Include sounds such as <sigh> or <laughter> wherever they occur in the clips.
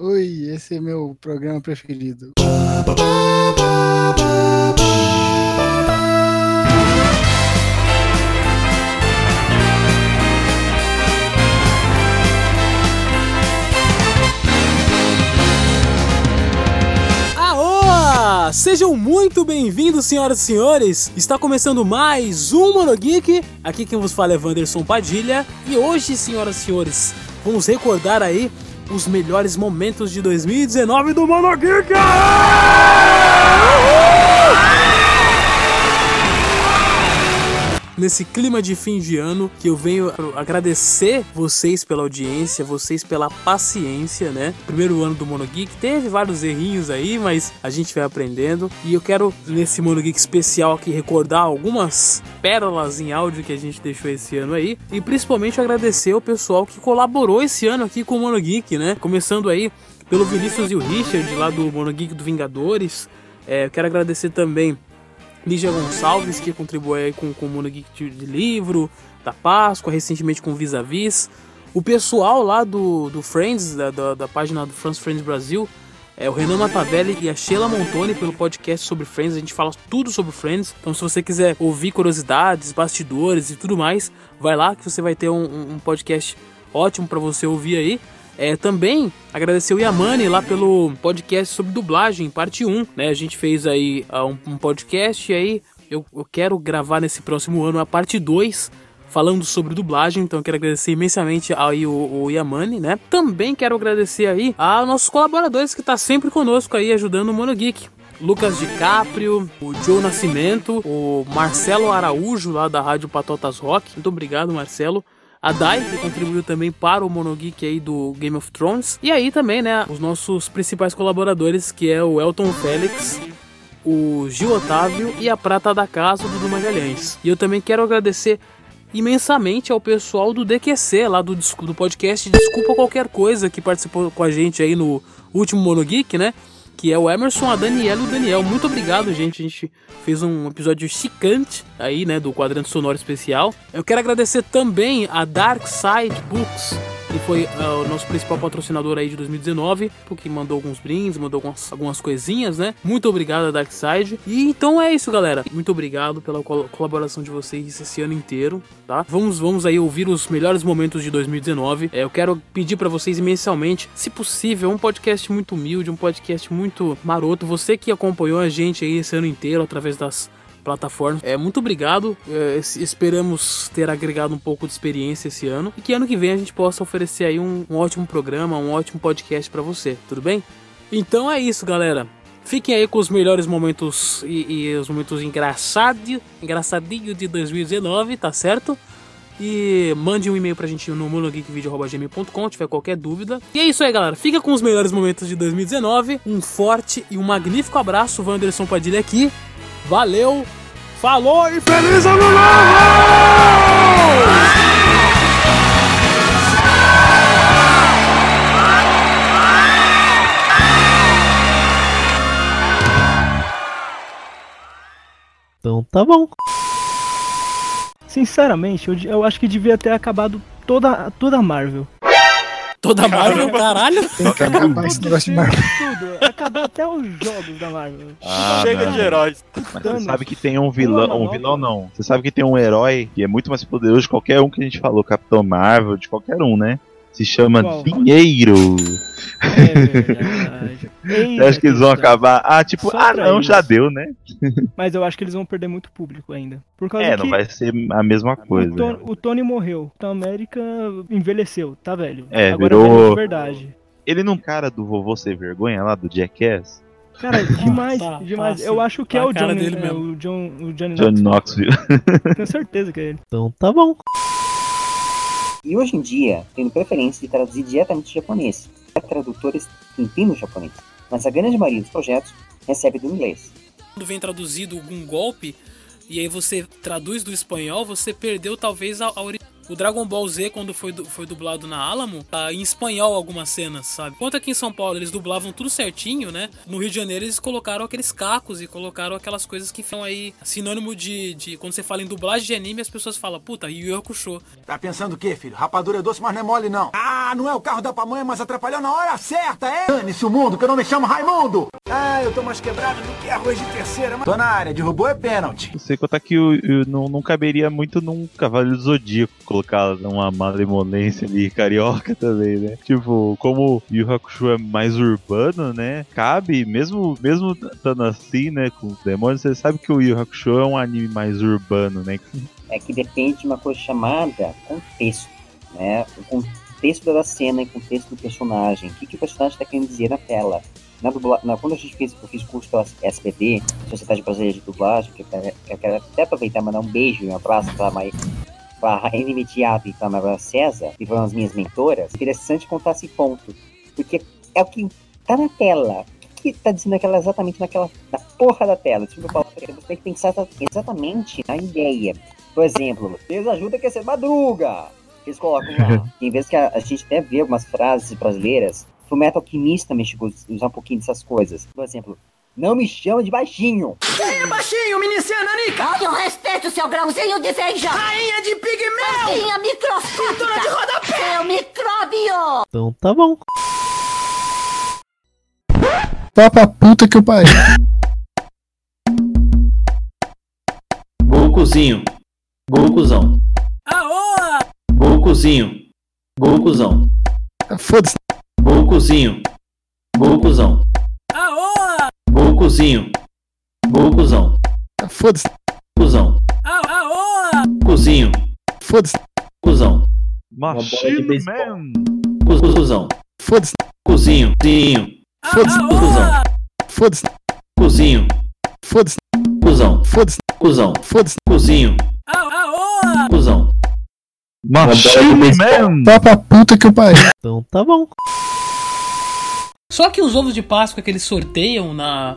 Oi, esse é meu programa preferido. Sejam muito bem-vindos, senhoras e senhores! Está começando mais um Monogeek. Aqui quem vos fala é Wanderson Padilha. E hoje, senhoras e senhores, vamos recordar aí os melhores momentos de 2019 do Monogeek! Nesse clima de fim de ano, que eu venho agradecer vocês pela audiência, vocês pela paciência, né? Primeiro ano do Monogeek, teve vários errinhos aí, mas a gente vai aprendendo. E eu quero, nesse Monogeek especial aqui, recordar algumas pérolas em áudio que a gente deixou esse ano aí. E principalmente agradecer o pessoal que colaborou esse ano aqui com o Monogeek, né? Começando aí pelo Vinícius e o Richard, lá do Monogeek do Vingadores. É, eu quero agradecer também Lígia Gonçalves, que contribui com, com o Mundo Geek de, de Livro, da Páscoa, recentemente com Vis a Vis. O pessoal lá do, do Friends, da, da, da página do France Friends Brasil, é o Renan Matavelli e a Sheila Montoni pelo podcast sobre Friends. A gente fala tudo sobre Friends. Então, se você quiser ouvir curiosidades, bastidores e tudo mais, vai lá que você vai ter um, um podcast ótimo para você ouvir aí. É, também agradecer o Yamani lá pelo podcast sobre dublagem, parte 1, né? A gente fez aí uh, um, um, podcast e aí eu, eu quero gravar nesse próximo ano a parte 2 falando sobre dublagem, então quero agradecer imensamente aí o, o Yamani, né? Também quero agradecer aí a nossos colaboradores que tá sempre conosco aí ajudando o Mono Geek. Lucas DiCaprio, o Joe Nascimento, o Marcelo Araújo lá da Rádio Patotas Rock. Muito obrigado, Marcelo a Dai, que contribuiu também para o Monogeek aí do Game of Thrones. E aí também, né, os nossos principais colaboradores, que é o Elton Félix, o Gil Otávio e a Prata da Casa, do Magalhães. E eu também quero agradecer imensamente ao pessoal do DQC, lá do, do podcast Desculpa Qualquer Coisa, que participou com a gente aí no último Monogeek, né? Que é o Emerson, a Daniela e o Daniel. Muito obrigado, gente. A gente fez um episódio chicante aí, né, do quadrante sonoro especial. Eu quero agradecer também a Dark Side Books que foi uh, o nosso principal patrocinador aí de 2019, porque mandou alguns brindes, mandou algumas, algumas coisinhas, né? Muito obrigado a Darkside. E então é isso, galera. Muito obrigado pela col colaboração de vocês esse ano inteiro, tá? Vamos, vamos aí ouvir os melhores momentos de 2019. É, eu quero pedir para vocês imensamente, se possível, um podcast muito humilde, um podcast muito maroto. Você que acompanhou a gente aí esse ano inteiro através das plataformas. É, muito obrigado. É, esperamos ter agregado um pouco de experiência esse ano e que ano que vem a gente possa oferecer aí um, um ótimo programa, um ótimo podcast para você. Tudo bem? Então é isso, galera. Fiquem aí com os melhores momentos e, e os momentos engraçados, engraçadinhos de 2019, tá certo? E mande um e-mail pra gente no monogeekvideo.gmail.com tiver qualquer dúvida. E é isso aí, galera. Fica com os melhores momentos de 2019. Um forte e um magnífico abraço. Wanderson Padilha aqui. Valeu, falou e feliz ano novo! Então tá bom. Sinceramente, eu, eu acho que devia ter acabado toda, toda a Marvel. Toda a Marvel, caralho. Tem que acabar esse negócio de Marvel. Tudo. Acabar até os jogos da Marvel. Ah, Chega não. de heróis. Mas você sabe que tem um vilão. Um vilão não. Você sabe que tem um herói que é muito mais poderoso de qualquer um que a gente falou. Capitão Marvel, de qualquer um, né? Se chama Qual? Dinheiro. É <laughs> acho que eles vão acabar. Ah, tipo, Só ah não, já deu, né? Mas eu acho que eles vão perder muito público ainda. Por causa é, não vai ser a mesma coisa. O Tony, o Tony morreu. Então a América envelheceu, tá velho. É, Agora virou. É verdade. Ele não cara do vovô sem vergonha lá do Jackass? Cara, <laughs> demais, tá, demais. Tá, eu acho que tá é o Johnny, dele é, o John, o Johnny, Johnny Knoxville. Tenho certeza que é ele. Então tá bom. E hoje em dia, tendo preferência de traduzir diretamente japonês. Tradutores entendem o japonês, mas a grande maioria dos projetos recebe do inglês. Quando vem traduzido algum golpe, e aí você traduz do espanhol, você perdeu talvez a, a o Dragon Ball Z, quando foi, foi dublado na Alamo, tá em espanhol algumas cenas, sabe? Enquanto aqui em São Paulo eles dublavam tudo certinho, né? No Rio de Janeiro eles colocaram aqueles cacos e colocaram aquelas coisas que são aí sinônimo de, de. Quando você fala em dublagem de anime, as pessoas falam, puta, Yu Yu Hakusho. Tá pensando o quê, filho? Rapadura é doce, mas não é mole, não. Ah, não é o carro da pamonha, mas atrapalhou na hora certa, é? Dane-se o mundo, que eu não me chamo Raimundo! Ah, eu tô mais quebrado do que arroz de terceira, mas... Tô na área, derrubou é pênalti. Você contar que o, o, não, não caberia muito num Cavaleiro do Zodíaco colocar uma malemolência ali carioca <laughs> também, né? Tipo, como Yu Hakusho é mais urbano, né? Cabe, mesmo mesmo estando assim, né, com os demônios, você sabe que o Yu Hakusho é um anime mais urbano, né? É que depende de uma coisa chamada contexto, né? O contexto da cena o contexto do personagem. O que, que o personagem está querendo dizer na tela. Na dubla... na, quando a gente fez, eu curso pela SBD, Sociedade Brasileira de Dublagem, eu quero, eu quero até aproveitar e mandar um beijo e um abraço para a a Raine e para a Maria César, que foram as minhas mentoras, interessante contar esse ponto. Porque é o que tá na tela. O que tá dizendo aquela exatamente naquela na porra da tela? Tipo, você tem que pensar exatamente na ideia. Por exemplo, Deus ajuda que é ser madruga. Eles colocam lá. em vez que a, a, gente até vê algumas frases brasileiras, o Metal Alquimista a usar um pouquinho dessas coisas. Por exemplo, não me chama de baixinho. Quem é baixinho, Minicia Nanica? Eu respeito seu grãozinho de feijão. Rainha de pigmeu. Rainha microscópica. Pintura de rodapé. Seu micróbio. Então tá bom. Pra puta que eu parei. Gokuzinho. Gokuzão. Aoa! Gokuzinho. Gokuzão. Foda-se. Gokuzinho. Gokuzão. Aoa! Gokuzinho. Gokuzão. Foda-se. Cusão. Aoa! Cozinho. Foda-se. Cusão. Machine Man. Cusão. Foda-se. Cozinho. Cozinho. Foda-se. Cusão. Foda-se. Cozinho. Foda-se. Cusão. Foda-se. Cusão. Foda-se. Cozinho. Aoa! Cusão. Machine Man. Vá pra puta que eu parei. Então tá bom. Só que os ovos de Páscoa que eles sorteiam na,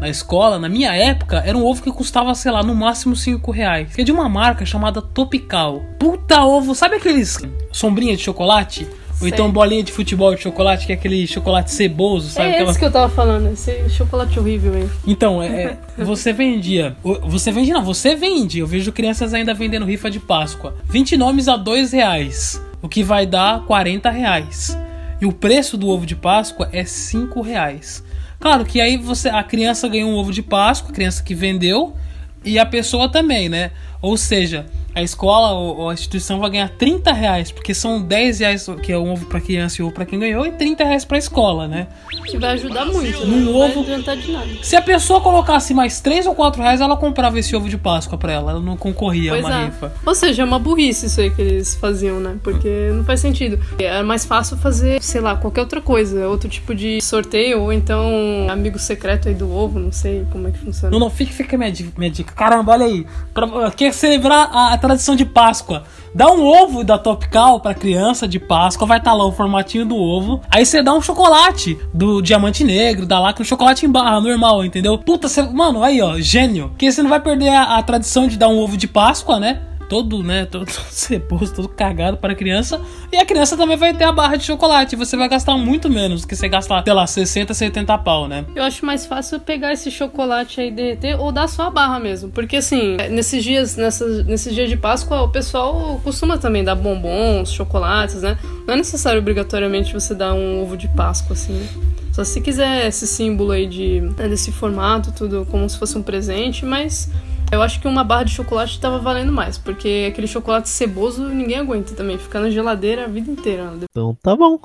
na escola, na minha época, era um ovo que custava, sei lá, no máximo 5 reais. Que é de uma marca chamada Topical. Puta ovo, sabe aqueles sombrinha de chocolate? Ou então bolinha de futebol de chocolate, que é aquele chocolate ceboso, sabe? É Aquela- esse que eu tava falando, esse chocolate horrível aí. Então, é, é, você vendia. Você vende, não, você vende. Eu vejo crianças ainda vendendo rifa de Páscoa. 20 nomes a 2 reais. O que vai dar 40 reais. E o preço do ovo de Páscoa é 5 reais. Claro que aí você, a criança ganhou um ovo de Páscoa, a criança que vendeu, e a pessoa também, né? Ou seja, a escola ou a instituição vai ganhar 30 reais, porque são 10 reais que é um ovo pra criança e ovo pra quem ganhou, e 30 reais pra escola, né? Que vai ajudar muito. Num não ovo- vai adiantar de nada. Se a pessoa colocasse mais 3 ou 4 reais, ela comprava esse ovo de Páscoa pra ela. Ela não concorria Pois a uma é. rifa. Ou seja, é uma burrice isso aí que eles faziam, né? Porque não faz sentido. Era mais fácil fazer, sei lá, qualquer outra coisa. Outro tipo de sorteio, ou então amigo secreto aí do ovo, não sei como é que funciona. Não, não, fica, fica minha dica, minha dica. Caramba, olha aí. Pra, quer celebrar a, a tradição de Páscoa? Dá um ovo da Topcal pra criança de Páscoa, vai estar lá o formatinho do ovo. Aí você dá um chocolate do diamante negro, dá lá com chocolate em barra normal, entendeu? Puta, você, mano, aí ó, gênio. Porque você não vai perder a, a tradição de dar um ovo de Páscoa, né? Todo, né, <laughs> todo ceboso, todo cagado para a criança. E a criança também vai ter a barra de chocolate. Você vai gastar muito menos que você gastar, sei lá, 60, 70 pau, né? Eu acho mais fácil pegar esse chocolate aí e derreter ou dar só a barra mesmo. Porque assim, nesses dias, nessas, nesses dias de Páscoa, o pessoal costuma também dar bombons, chocolates, né? Não é necessário obrigatoriamente você dar um ovo de Páscoa, assim. né? Só se quiser esse símbolo aí de, né, desse formato, tudo como se fosse um presente, mas eu acho que uma barra de chocolate tava valendo mais, porque aquele chocolate ceboso ninguém aguenta também, fica na geladeira a vida inteira. né? Então tá bom.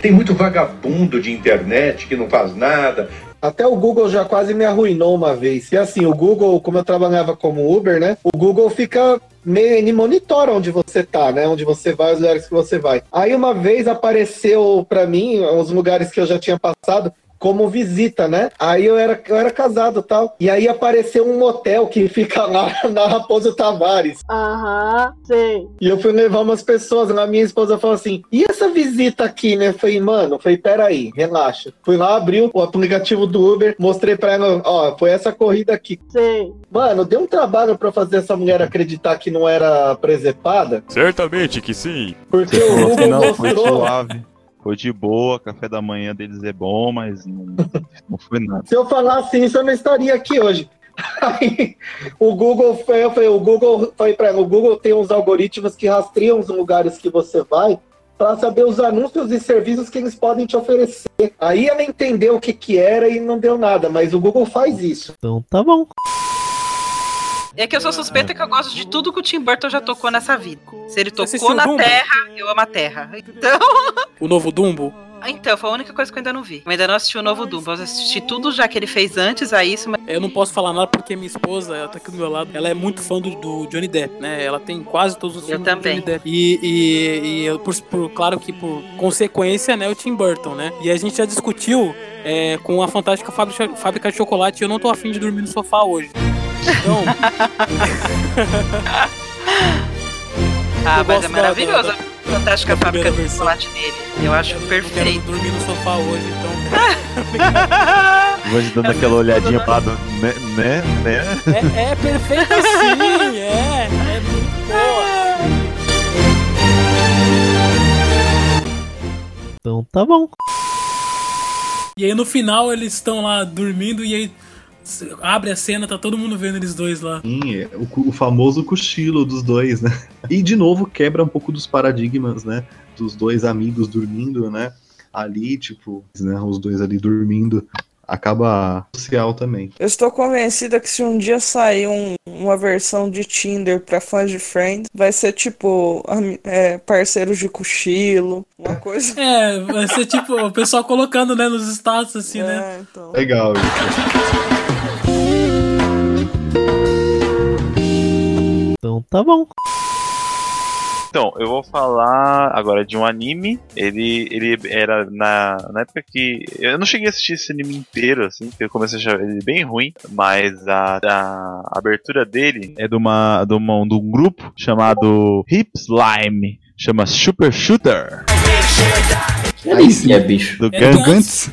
Tem muito vagabundo de internet que não faz nada. Até o Google já quase me arruinou uma vez. E assim, o Google, como eu trabalhava como Uber, né? O Google fica meio, ele monitora onde você tá, né? Onde você vai, os lugares que você vai. Aí uma vez apareceu pra mim os lugares que eu já tinha passado. Como visita, né? Aí eu era, eu era casado e tal. E aí apareceu um motel que fica lá <laughs> na Raposo Tavares. Aham, sei. E eu fui levar umas pessoas lá, minha esposa falou assim: e essa visita aqui, né? Eu falei, mano, eu falei, peraí, relaxa. Fui lá, abriu o aplicativo do Uber, mostrei pra ela, ó, foi essa corrida aqui. Sei. Mano, deu um trabalho pra fazer essa mulher acreditar que não era presepada. Certamente que sim. Porque Você <laughs> o Google não, foi mostrou. suave. Foi de boa, café da manhã deles é bom, mas não, não foi nada. Se eu falasse isso, eu não estaria aqui hoje. Aí, o Google foi, eu falei, o Google foi para ela, o Google tem uns algoritmos que rastreiam os lugares que você vai para saber os anúncios e serviços que eles podem te oferecer. Aí ela entendeu o que que era e não deu nada, mas o Google faz isso. Então tá bom. É que eu sou suspeita que eu gosto de tudo que o Tim Burton já tocou nessa vida. Se ele tocou na Dumbo? Terra, eu amo a Terra. Então. <laughs> O novo Dumbo? Então, foi a única coisa que eu ainda não vi. Eu ainda não assisti o novo Dumbo. Eu assisti tudo já que ele fez antes a isso, mas. Eu não posso falar nada porque minha esposa, ela tá aqui do meu lado, ela é muito fã do, do Johnny Depp, né? Ela tem quase todos os filmes também. do Johnny Depp. E, e, e eu, por, por- claro que por consequência, né, o Tim Burton, né? E a gente já discutiu é, com a fantástica fábrica, fábrica de chocolate. Eu não tô afim de dormir no sofá hoje. Então. Ah, Eu mas é maravilhoso. da- Fantástica da fábrica de chocolate dele. Eu acho Eu perfeito. dormir no sofá hoje, então. <laughs> Vou dando aquela olhadinha pra lado, né, né, né? É, é perfeito sim, é. É muito boa. Então tá bom. E aí no final eles estão lá dormindo e aí abre a cena, tá todo mundo vendo eles dois lá. Sim, é o, o famoso cochilo dos dois, né? <laughs> E de novo quebra um pouco dos paradigmas, né? Dos dois amigos dormindo, né? Ali, tipo, né? Os dois ali dormindo. Acaba social também. Eu estou convencida que se um dia sair um- uma versão de Tinder pra fãs de Friends, vai ser tipo é, parceiros de cochilo, uma <laughs> coisa. É, vai ser tipo o pessoal colocando, né, nos status assim, né? então. Legal isso. Então tá bom. Então, eu vou falar agora de um anime. Ele, ele era na, na época que. Eu não cheguei a assistir esse anime inteiro, assim, porque eu comecei a achar ele bem ruim. Mas a, a abertura dele é de, uma, de, uma, de um grupo chamado Hip Slime. Chama Super Shooter. Aí sim é bicho. Do É do Gantz.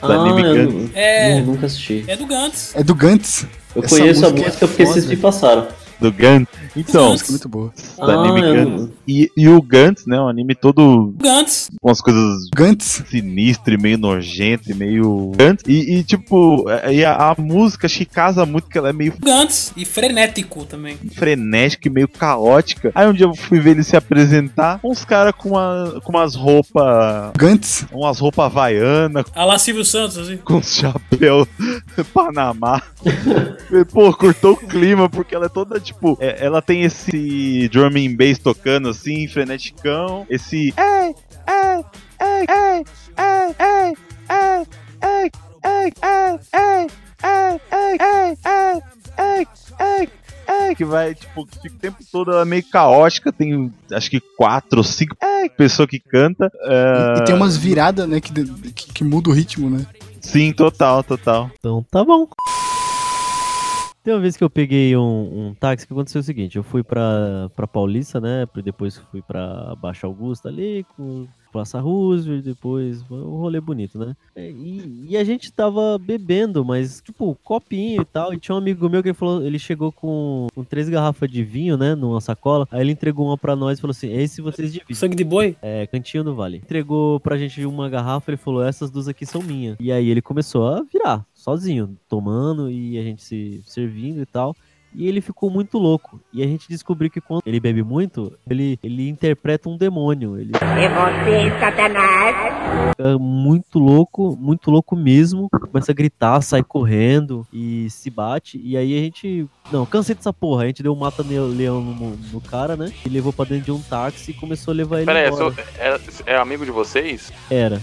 Do anime Ah, eu Gantz. É. Não, nunca assisti. É do Gantz. É do Gantz. Eu Essa conheço a música é música porque foda. vocês me passaram do Gantt. Então, música é muito boa. do anime Ah, eu- Gantz. E, e o Gantz, né? Um anime todo Gantz. com as coisas Gantz. sinistras e meio nojento e meio. Gantz. E, e, tipo, e a, a música acho que casa muito que ela é meio Gantz. E frenético também. frenética e meio caótica. Aí um dia eu fui ver ele se apresentar, uns caras com, uma, com umas roupas. Gantz. Umas roupas havaianas, A lá Silvio Santos, assim. com chapéu <laughs> Panamá. <laughs> Pô, cortou o clima, porque ela é toda, tipo, é- ela tem esse drum and bass tocando assim, freneticão. Esse. Ei, ei, ei, ei, ei, ei, ei, ei, ei, ei, ei, ei, ei, ei, ei, ei, ei, ei, que vai, tipo, que fica o tempo todo ela é meio caótica, tem acho que quatro ou cinco pessoas que canta. E, e tem ah, umas viradas, né, que, que, que muda o ritmo, né? Sim, total, total. Então tá bom. Tem uma vez que eu peguei um, um táxi que aconteceu o seguinte, eu fui pra, pra Paulista, né? Depois fui pra Baixa Augusta ali, com Praça Roosevelt, depois um rolê bonito, né? E, e a gente tava bebendo, mas tipo, copinho e tal. E tinha um amigo meu que ele falou, ele chegou com, com três garrafas de vinho, né? Numa sacola. Aí ele entregou uma pra nós e falou assim: esse vocês dividem. Sangue de boi? É, Cantinho do Vale. Entregou pra gente uma garrafa, ele falou: essas duas aqui são minhas. E aí ele começou a virar, sozinho, tomando e a gente se servindo e tal. E ele ficou muito louco. E a gente descobriu que quando ele bebe muito, ele, ele interpreta um demônio. Ele É você, Satanás. fica muito louco, muito louco mesmo. Começa a gritar, sai correndo e se bate. E aí a gente. Não, cansei dessa porra. A gente deu um mata-leão no, no cara, né? E levou pra dentro de um táxi e começou a levar ele Pera aí, embora. sou- é, é amigo de vocês? Era.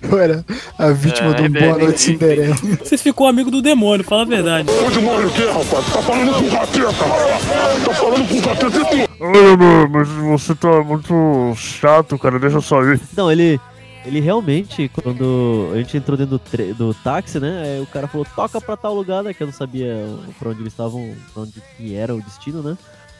Eu era a vítima É, do Boa Noite. Cinderela. Você ficou amigo do demônio, fala a verdade. O demônio o quê, rapaz? Tá falando com o capeta? Tá falando com o capeta e? Olha, mas você tá muito chato, cara, deixa eu só ir. Não, ele. Ele realmente, quando a gente entrou dentro do, do táxi, né? Aí o cara falou, toca pra tal lugar, né? Que eu não sabia pra onde eles estavam, pra onde que era o destino, né?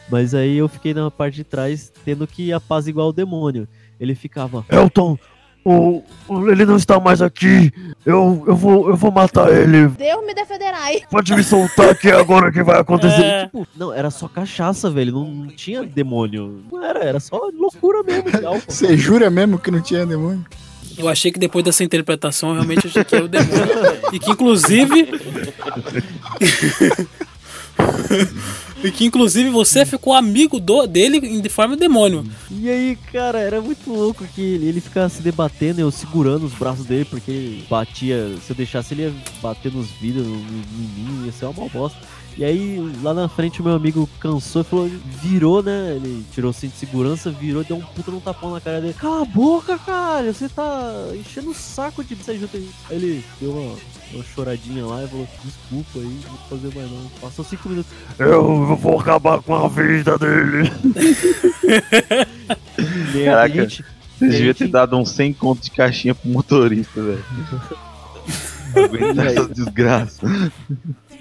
Mas aí eu fiquei na parte de trás, tendo que apaziguar o demônio. Ele ficava, Elton, o, o, ele não está mais aqui. Eu, eu, vou, eu vou matar ele. Deus me defenderai. Pode me soltar aqui agora o que vai acontecer. É. Tipo, não, era só cachaça, velho. Não, não tinha demônio. Não era, era só loucura mesmo. <laughs> Você jura mesmo que não tinha demônio? Eu achei que depois dessa interpretação, eu realmente achei que era o demônio. e que inclusive. <laughs> E que inclusive você ficou amigo do, dele de forma demônio. E aí, cara, era muito louco que ele, ele ficava se debatendo, eu segurando os braços dele, porque batia. Se eu deixasse, ele ia bater nos vidros, no, mim, ia ser uma bosta. E aí, lá na frente, o meu amigo cansou e falou, virou, né? Ele tirou o cinto de segurança, virou, deu um puta no tapão na cara dele. Cala a boca, cara! Você tá enchendo o saco de sair junto aí. Aí ele deu uma, uma choradinha lá e falou, desculpa aí, não vou fazer mais não. Passou cinco minutos. Eu vou acabar com a vida dele. <laughs> Caraca, gente, você devia gente... ter dado uns 100 conto de caixinha pro motorista, velho. <laughs> Aguentar essa desgraça.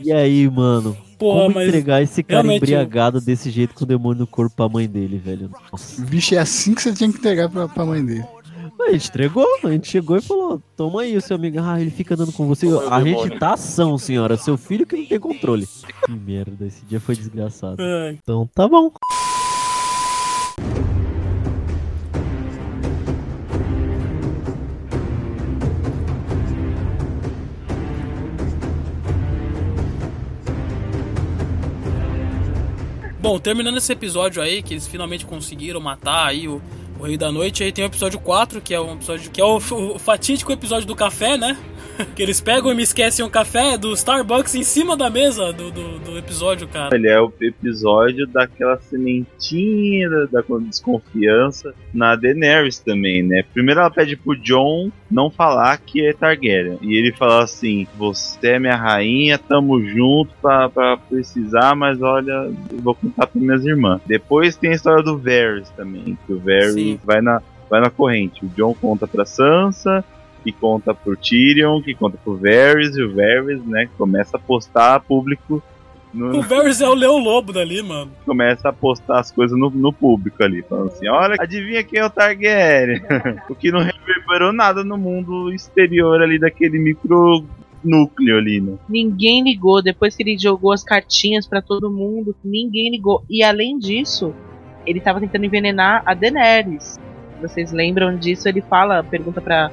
E aí, mano? Porra, como entregar esse cara embriagado desse jeito com o demônio no corpo pra mãe dele, velho? Nossa. Bicho, é assim que você tinha que entregar pra, pra mãe dele. A gente entregou, a gente chegou e falou: Toma aí, o seu amigo. Ah, ele fica dando com você. Toma a gente tá ação, senhora. Seu filho que não tem controle. Que merda, esse dia foi desgraçado. Ai. Então tá bom. Bom, terminando esse episódio aí, que eles finalmente conseguiram matar aí o, o Rei da Noite, aí tem o episódio 4, que é um episódio que é o, o fatídico episódio do café, né? <laughs> que eles pegam e me esquecem um café do Starbucks em cima da mesa do, do, do episódio, cara. Ele é o episódio daquela sementinha da, da desconfiança na Daenerys também, né? Primeiro ela pede pro John não falar que é Targaryen. E ele fala assim: Você é minha rainha, tamo junto pra, pra precisar, mas olha, eu vou contar pra minhas irmãs. Depois tem a história do Varys também, que o Varys vai na, vai na corrente. O John conta pra Sansa, que conta pro Tyrion, que conta pro Varys, e o Varys, né, começa a postar público. No... O Varys é o Leão Lobo dali, mano. Começa a postar as coisas no, no público ali, falando assim: olha, adivinha quem é o Targaryen? <laughs> o que não reverberou nada no mundo exterior ali daquele micro núcleo ali, né? Ninguém ligou. Depois que ele jogou as cartinhas para todo mundo, ninguém ligou. E além disso, ele tava tentando envenenar a Daenerys. Vocês lembram disso? Ele fala, pergunta pra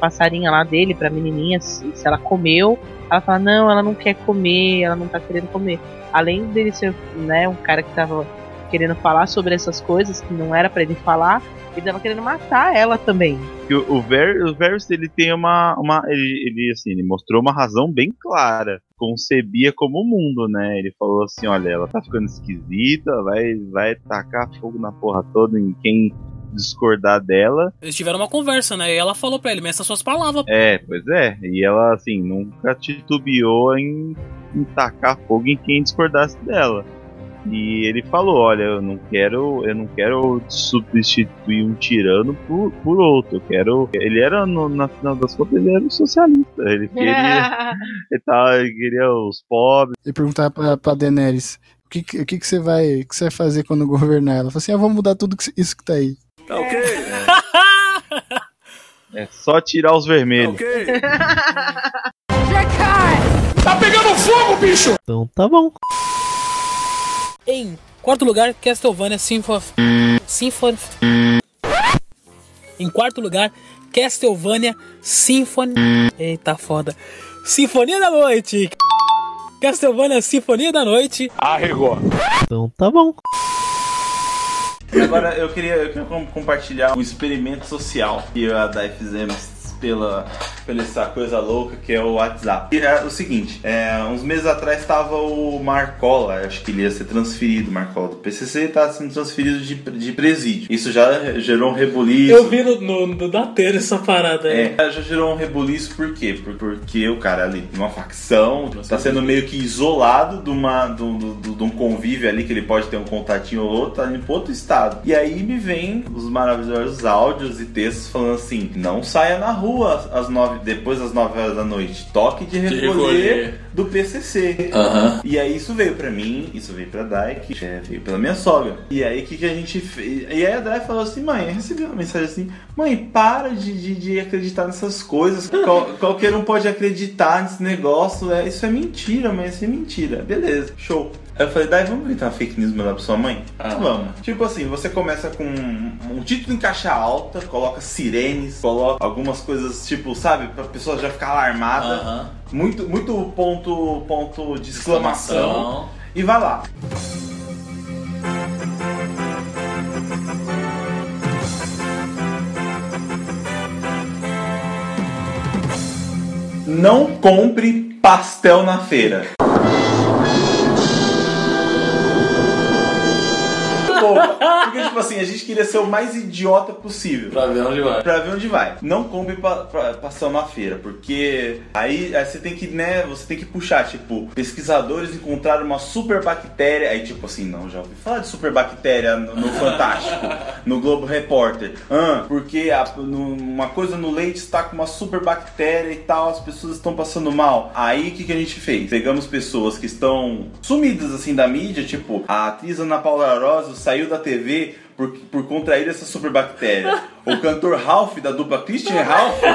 passarinha lá dele, pra menininha, se, se ela comeu. Ela fala, não, ela não quer comer, ela não tá querendo comer. Além dele ser né, um cara que tava querendo falar sobre essas coisas que não era para ele falar, ele tava querendo matar ela também. O, o, Ver, o Varys, ele tem uma. uma ele, ele, assim, ele mostrou uma razão bem clara. Concebia como o mundo, né? Ele falou assim: olha, ela tá ficando esquisita, vai, vai tacar fogo na porra toda em quem discordar dela. Eles tiveram uma conversa, né? E ela falou pra ele, mas essas suas palavras. É, pois é. E ela, assim, nunca titubeou em, em tacar fogo em quem discordasse dela. E ele falou, olha, eu não quero, eu não quero substituir um tirano por, por outro. Eu quero. Ele era no, na final das contas ele era um socialista. Ele queria, <laughs> ele, tava, ele queria os pobres. E perguntar pra, pra Daenerys, o que, que, que, você vai, que você vai fazer quando governar? Ela falou assim: ah, vamos mudar tudo isso que tá aí. Tá ok. É só tirar os vermelhos. Tá ok. <laughs> tá pegando fogo, bicho! Então tá bom. Em quarto lugar, Castlevania Symphony. Symphony. Em quarto lugar, Castlevania Symphony. Eita foda. Sinfonia da Noite. Castlevania Sinfonia da Noite. Arregou. Então tá bom. Agora eu queria, eu queria compartilhar um experimento social que eu a Dai fizemos pela, pela essa coisa louca que é o WhatsApp. E é o seguinte, é, uns meses atrás estava o Marcola, acho que ele ia ser transferido, Marcola do PCC, tá sendo transferido de, de presídio. Isso já gerou um rebuliço. Eu vi no, no, no Datena essa parada aí. É, já gerou um rebuliço por quê? Por, porque o cara ali, numa facção, tá sendo meio que isolado de, uma, de, de, de um convívio ali, que ele pode ter um contatinho ou outro, tá indo pra outro estado. E aí me vem os maravilhosos áudios e textos falando assim, não saia na rua às nove, depois das nove horas da noite, toque de recolher. Do PCC. Aham. E aí isso veio pra mim, isso veio pra Dai, que é, veio pela minha sogra. E aí o que, que a gente fez? E aí a Dai falou assim, mãe, eu recebi uma mensagem assim, mãe, para de, de, de acreditar nessas coisas. <laughs> Qual- qualquer um pode acreditar nesse negócio. É, isso é mentira, mãe, isso é mentira. Beleza, show. Aí eu falei, Dai, vamos gritar fake news mandar pra sua mãe? Vamos. Tipo assim, você começa com um, um título em caixa alta, coloca sirenes, coloca algumas coisas, tipo, sabe, pra pessoa já ficar alarmada. Aham. Muito, muito ponto, ponto de exclamação. Exclamação. E vai lá. Não compre pastel na feira. Pô, Porque, tipo assim, a gente queria ser o mais idiota possível. Pra ver onde vai. Pra ver onde vai. Não compre pa, pra, pastel na feira, porque aí, aí você tem que, né, você tem que puxar, tipo, pesquisadores encontraram uma super bactéria. Aí, tipo assim, não, já ouvi falar de super bactéria no, no Fantástico, <laughs> no Globo Repórter. Ah, porque a- no- uma coisa no leite está com uma super bactéria e tal, as pessoas estão passando mal. Aí o que, que a gente fez? Pegamos pessoas que estão sumidas assim da mídia, tipo, a atriz Ana Paula Arósio saiu da TV por, por contrair essa super bactéria. <laughs> O cantor Ralph, da dupla Christian Ralph, <laughs>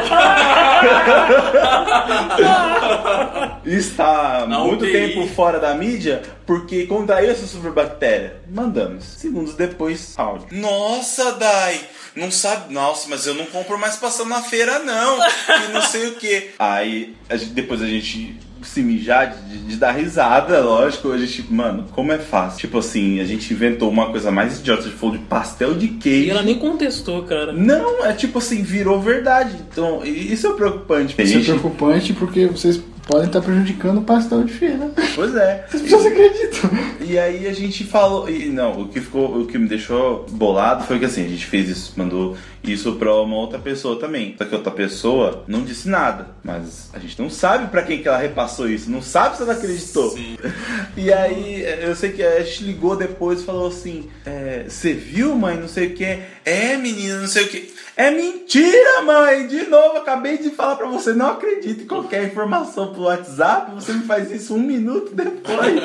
está Na muito UTI. tempo fora da mídia porque contraiu essa superbactéria. Mandamos. Segundos depois, áudio. Nossa, Dai! Não sabe. Nossa, mas eu não compro mais pastel na feira, não. E não sei o que. Aí, a gente- depois a gente se mijar de, de dar risada, lógico. A gente, mano, como é fácil. Tipo assim, a gente inventou uma coisa mais idiota. A gente falou de pastel de queijo. E ela nem contestou, cara. Não, é tipo assim, virou verdade. Então, isso é preocupante. Isso é Gente, preocupante porque vocês podem estar prejudicando o pastel de feira. Pois é. As pessoas acreditam. E aí a gente falou. E não, o que ficou. O que me deixou bolado foi que assim, a gente fez isso, mandou isso pra uma outra pessoa também. Só que a outra pessoa não disse nada. Mas a gente não sabe pra quem que ela repassou isso. Não sabe se ela acreditou. <laughs> E aí eu sei que a gente ligou depois e falou assim: é, Você viu, mãe? Não sei o que. É, menina, não sei o que. É mentira, mãe! De novo, acabei de falar pra você, não acredite em qualquer informação pro WhatsApp, você me faz isso um minuto depois.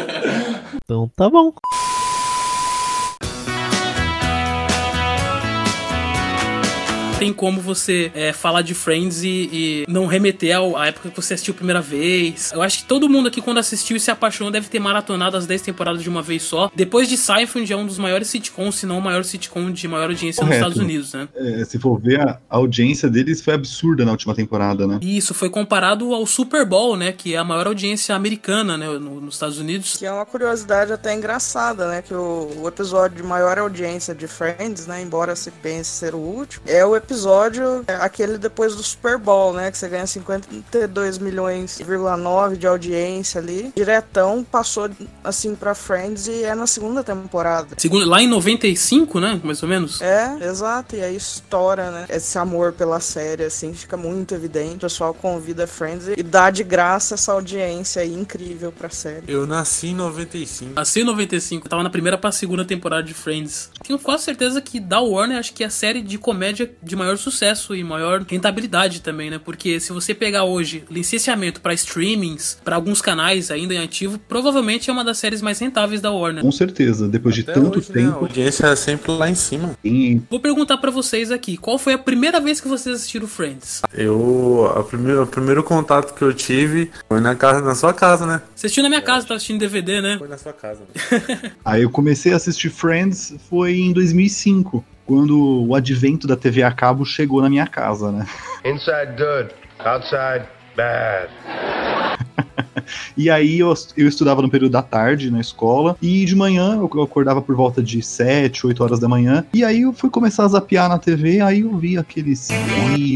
Então tá bom. Tem como você é, falar de Friends e, e não remeter ao- à época que você assistiu a primeira vez. Eu acho que todo mundo aqui, quando assistiu e se apaixonou, deve ter maratonado as 10 temporadas de uma vez só. Depois de Seinfeld, é um dos maiores sitcoms, se não o maior sitcom de maior audiência nos Correto. Estados Unidos, né? É, se for ver, a audiência deles foi absurda na última temporada, né? Isso foi comparado ao Super Bowl, né? Que é a maior audiência americana, né? no- nos Estados Unidos. Que é uma curiosidade até engraçada, né? Que o, o episódio de maior audiência de Friends, né? Embora se pense ser o último, é o episódio, é, aquele depois do Super Bowl, né? Que você ganha 52 milhões,9 de audiência ali. Diretão passou assim pra Friends e é na segunda temporada. Segundo, lá em 95, né? Mais ou menos. É, exato, e aí estoura, né? Esse amor pela série, assim, fica muito evidente. O pessoal convida Friends e dá de graça essa audiência aí incrível pra série. Eu nasci em 95. Nasci em 95, tava na primeira pra segunda temporada de Friends. Tenho quase certeza que da Warner acho que é a série de comédia de maior sucesso e maior rentabilidade também, né? Porque se você pegar hoje licenciamento pra streamings, pra alguns canais ainda em ativo, provavelmente é uma das séries mais rentáveis da Warner. Com certeza, depois de Até tanto hoje, né, a tempo. audiência é sempre lá em cima. Tem Vou perguntar pra vocês aqui, qual foi a primeira vez que vocês assistiram Friends? Eu. A primeiro, o primeiro contato que eu tive foi na casa, na sua casa, né? Você assistiu na minha casa, tava assistindo DVD, né? Foi na sua casa. <laughs> Aí eu comecei a assistir Friends foi em 2005, quando o advento da TV a cabo chegou na minha casa, né? Inside good, outside bad. <laughs> e aí eu, eu estudava no período da tarde na escola, e de manhã eu acordava por volta de 7, 8 horas da manhã, e aí eu fui começar a zapear na TV, aí eu vi aquele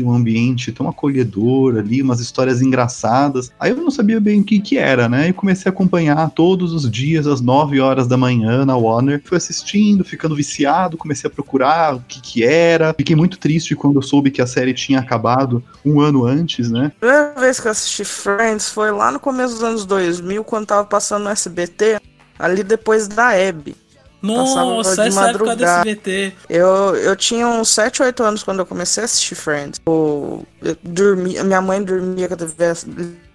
um ambiente tão acolhedor ali, umas histórias engraçadas. Aí eu não sabia bem o que que era, né? E comecei a acompanhar todos os dias às 9 horas da manhã na Warner. Fui assistindo, ficando viciado, comecei a procurar o que que era. Fiquei muito triste quando eu soube que a série tinha acabado um ano antes, né? A primeira vez que eu assisti Friends foi lá no começo dos anos 2000, quando tava passando no SBT, ali depois da Abby. Nossa, essa época do SBT. Eu, eu tinha uns 7, 8 anos quando eu comecei a assistir Friends. Eu, eu dormia, minha mãe dormia com a TV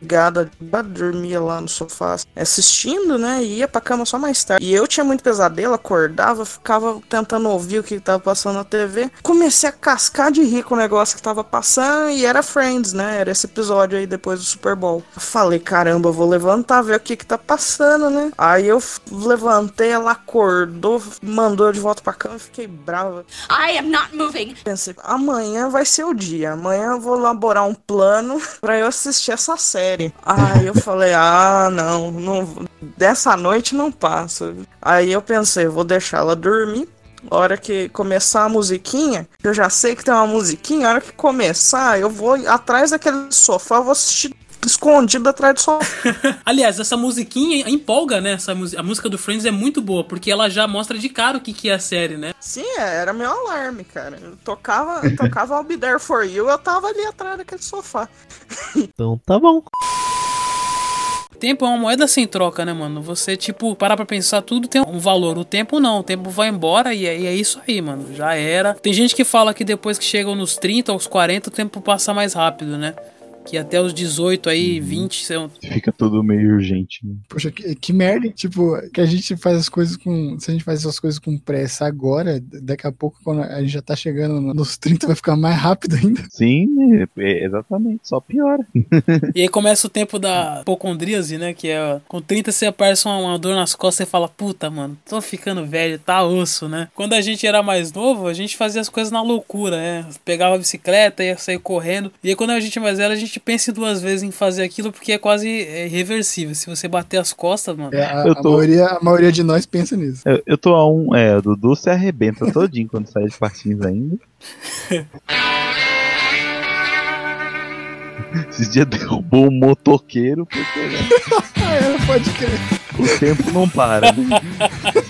ligada, dormia lá no sofá assistindo, né? E ia pra cama só mais tarde. E eu tinha muito pesadelo, acordava, ficava tentando ouvir o que tava passando na TV. Comecei a cascar de rir com o negócio que tava passando e era Friends, né? Era esse episódio aí depois do Super Bowl. Eu falei, caramba, vou levantar, ver o que que tá passando, né? Aí eu levantei, ela acordou, mandou de volta pra cama e fiquei brava. I am not moving. Pensei, amanhã vai ser o dia. Amanhã eu vou elaborar um plano <laughs> para eu assistir essa série série. Aí eu falei, ah, não, não, dessa noite não passa. Aí eu pensei, vou deixar ela dormir. Hora que começar a musiquinha, eu já sei que tem uma musiquinha, a hora que começar, eu vou atrás daquele sofá, vou assistir escondido atrás do sofá. <laughs> Aliás, essa musiquinha empolga, né? Essa, a música do Friends é muito boa, porque ela já mostra de cara o que, que é a série, né? Sim, é, era meu alarme, cara. Eu tocava, tocava I'll Be There For You, eu tava ali atrás daquele sofá. <laughs> Então tá bom. Tempo é uma moeda sem troca, né, mano? Você, tipo, parar pra pensar, tudo tem um valor. O tempo não, o tempo vai embora e é, e é isso aí, mano. Já era. Tem gente que fala que depois que chegam nos 30, aos 40, o tempo passa mais rápido, né? Que até os 18 aí, 20 são. Fica tudo meio urgente. Né? Poxa, que, que merda, tipo, que a gente faz as coisas com. Se a gente faz essas coisas com pressa agora, daqui a pouco, quando a gente já tá chegando nos 30, vai ficar mais rápido ainda. Sim, é, exatamente, só piora. <laughs> e aí começa o tempo da hipocondríase, né? Que é com 30 você aparece uma, uma dor nas costas e fala, puta, mano, tô ficando velho, tá osso, né? Quando a gente era mais novo, a gente fazia as coisas na loucura, né? Pegava a bicicleta, ia sair correndo. E aí quando a gente é mais velho, a gente gente pense duas vezes em fazer aquilo porque é quase irreversível. Se você bater as costas, mano. É, a, tô... a, maioria, a maioria de nós pensa nisso. Eu, eu tô a um. É, o Dudu se arrebenta todinho quando sai de partins ainda. <laughs> Esses dias derrubou um motoqueiro porque. Né? <laughs> é, pode crer. O tempo não para. Né? <laughs>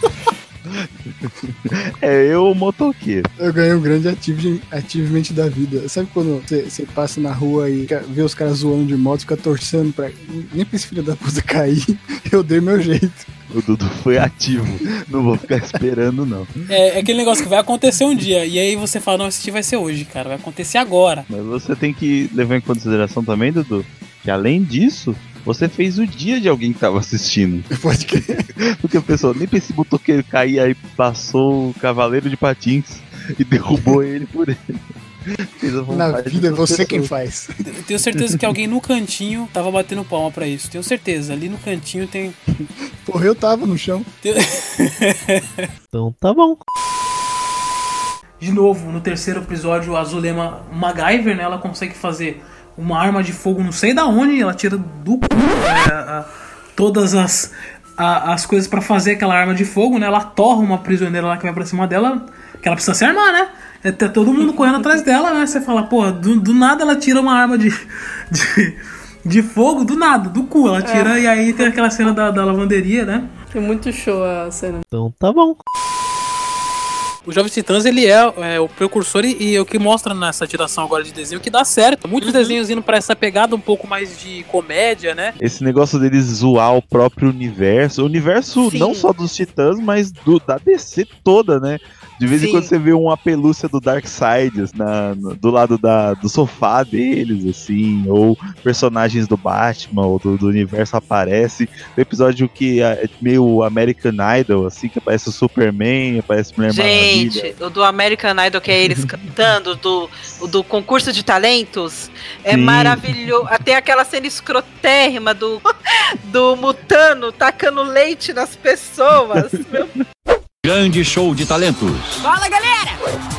<laughs> é eu o motoqueiro. Eu ganhei um grande achievement da vida. Sabe quando você passa na rua e vê os caras zoando de moto, fica torcendo pra. Nem pra esse filho da puta cair. <laughs> Eu dei meu jeito. O Dudu foi ativo. Não vou ficar esperando, não. É, é, aquele negócio que vai acontecer um dia. E aí você fala, não, esse dia vai ser hoje, cara. Vai acontecer agora. Mas você tem que levar em consideração também, Dudu, que além disso, você fez o dia de alguém que tava assistindo. <laughs> Pode crer. Porque a pessoa nem pensou motoqueiro cair, aí passou o cavaleiro de patins e derrubou ele por ele. Na vida é você quem faz. Eu tenho certeza que alguém no cantinho tava batendo palma para isso. Tenho certeza. Ali no cantinho tem. Porra, eu tava no chão. <laughs> então tá bom. De novo, no terceiro episódio, a Zulema MacGyver, né? Ela consegue fazer uma arma de fogo, não sei da onde, ela tira do cu é, a, todas as, a, as coisas para fazer aquela arma de fogo, né? Ela torra uma prisioneira lá que vai pra cima dela, que ela precisa se armar, né? É tá todo mundo correndo atrás dela, né? Você fala, pô, do, do nada ela tira uma arma de, de, de fogo, do nada, do cu. Ela tira é. e aí tem aquela cena da, da lavanderia, né? É muito show a cena. Então tá bom. O Jovem Titãs, ele é, é, o precursor e, e, o que mostra nessa tiração agora de desenho que dá certo. Muitos uhum. desenhos indo para essa pegada um pouco mais de comédia, né? Esse negócio deles zoar o próprio universo. O universo Sim. não só dos Titãs, mas do, da DC toda, né? De vez Sim. em quando você vê uma pelúcia do Darkseid na, do lado da, do sofá deles, assim, ou personagens do Batman ou do, do universo aparece. O episódio que é meio American Idol, assim, que aparece o Superman, aparece Mulher Gente, Maravilha. o do American Idol, que é eles <laughs> cantando, do, do concurso de talentos, é Sim. maravilhoso. Até aquela cena escrotérrima do, do Mutano tacando leite nas pessoas. Meu <laughs> Grande show de talentos. Fala galera!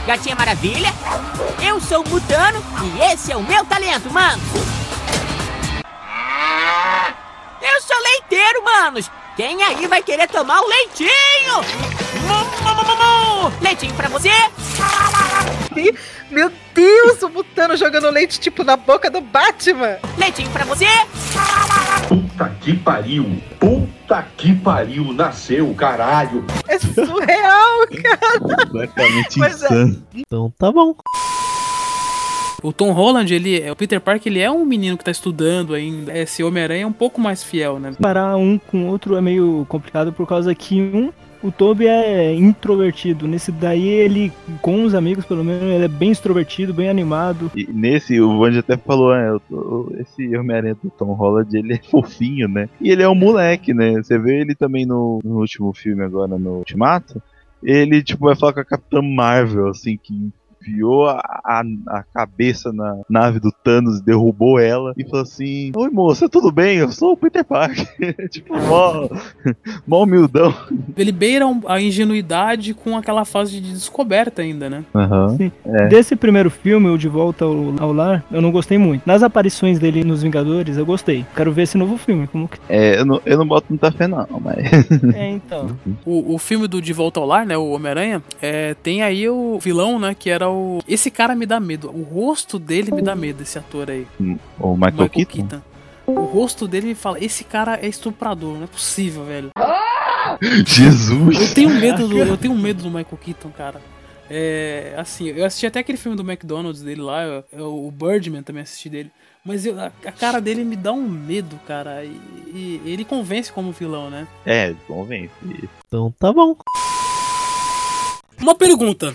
Gatinha Maravilha, eu sou o Mutano e esse é o meu talento, mano! Eu sou leiteiro, manos! Quem aí vai querer tomar o leitinho? Leitinho pra você? Meu Deus, o Mutano jogando leite tipo na boca do Batman. Leitinho pra você? Puta que pariu! Puta que pariu! Nasceu, caralho! É surreal, cara! <laughs> Completamente Mas é. insano. Então tá bom. O Tom Holland, ele, o Peter Parker, ele é um menino que tá estudando ainda. Esse Homem-Aranha é um pouco mais fiel, né? Parar um com o outro é meio complicado por causa que um, o Toby é introvertido. Nesse daí, ele, com os amigos, pelo menos, ele é bem extrovertido, bem animado. E nesse, o Vandy até falou, é, eu tô- esse Homem-Aranha do Tom Holland, ele é <laughs> fofinho, né? E ele é um moleque, né? Você vê ele também no, no último filme agora, no Ultimato. Ele, tipo, vai falar com a Capitã Marvel, assim, que enfiou a, a, a cabeça na nave do Thanos e derrubou ela. E falou assim, Oi, moça, tudo bem? Eu sou o Peter Parker. <laughs> tipo, mó, mó humildão. Ele beira a ingenuidade com aquela fase de descoberta ainda, né? Sim. É. Desse primeiro filme, o De Volta ao, ao Lar, eu não gostei muito. Nas aparições dele nos Vingadores, eu gostei. Quero ver esse novo filme, como que... É, eu não, eu não boto muita fé, não, mas. <laughs> É, então. O, o filme do De Volta ao Lar, né? O Homem-Aranha, é, tem aí o vilão, né? Que era o. Esse cara me dá medo. O rosto dele me dá medo, esse ator aí. o Michael, Keaton? O rosto dele me fala: esse cara é estuprador, não é possível, velho. <laughs> Jesus! Eu tenho medo do, eu tenho medo do Michael Keaton, cara. É, assim, eu assisti até aquele filme do McDonald's dele lá, eu- eu- o Birdman também assisti dele. Mas eu- a, a cara dele me dá um medo, cara. E, e ele convence como vilão, né? É, convence. Então tá bom. Uma pergunta.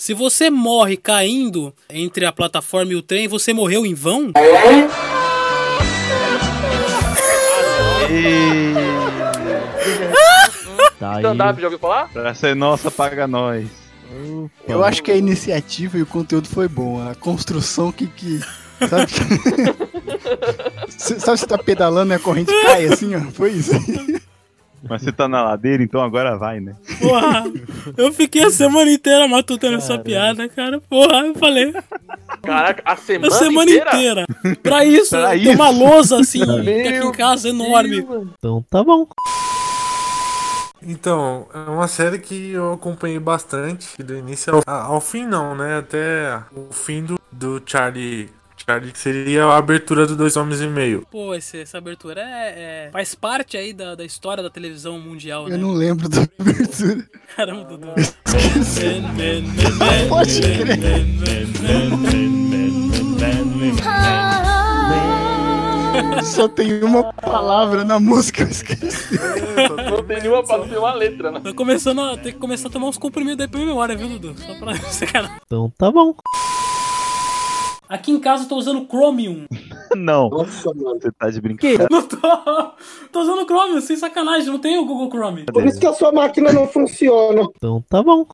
Se você morre caindo entre a plataforma e o trem, você morreu em vão? Tá <laughs> aí. Stand-up, já ouviu falar? Pra ser nossa, paga nós. Eu acho que a iniciativa e o conteúdo foi bom. A construção que. que sabe? <laughs> Sabe você tá pedalando e a corrente cai assim, ó? Foi isso. <laughs> Mas você tá na ladeira, então agora vai, né? Porra, eu fiquei a semana inteira matutando essa piada, cara. Porra, eu falei. Caraca, a A semana, semana inteira. Pra isso, Pra tem uma isso. lousa assim, aqui em casa enorme. Então tá bom. Então, é uma série que eu acompanhei bastante, do início ao, ao fim não, né? Até o fim do, do Charlie. Charlie, que seria a abertura do Dois Homens e Meio. Pô, esse- essa abertura é, é- faz parte aí da, da história da televisão mundial, né? Eu não lembro da abertura. Caramba, Dudu. <laughs> Pode crer. Só tem uma palavra na música, eu esqueci. Não tem nenhuma pra ter uma letra, né? Tá começando a ter que começar a tomar uns comprimidos aí pra memória, viu, Dudu? Só pra <laughs> sacanagem. Então tá bom. Aqui em casa eu tô usando Chromium. <laughs> Não. Você tá de brincadeira. Não tô. Tô usando Chromium, sem sacanagem, não tem o Google Chrome. Por isso que a sua máquina não funciona. Então tá bom.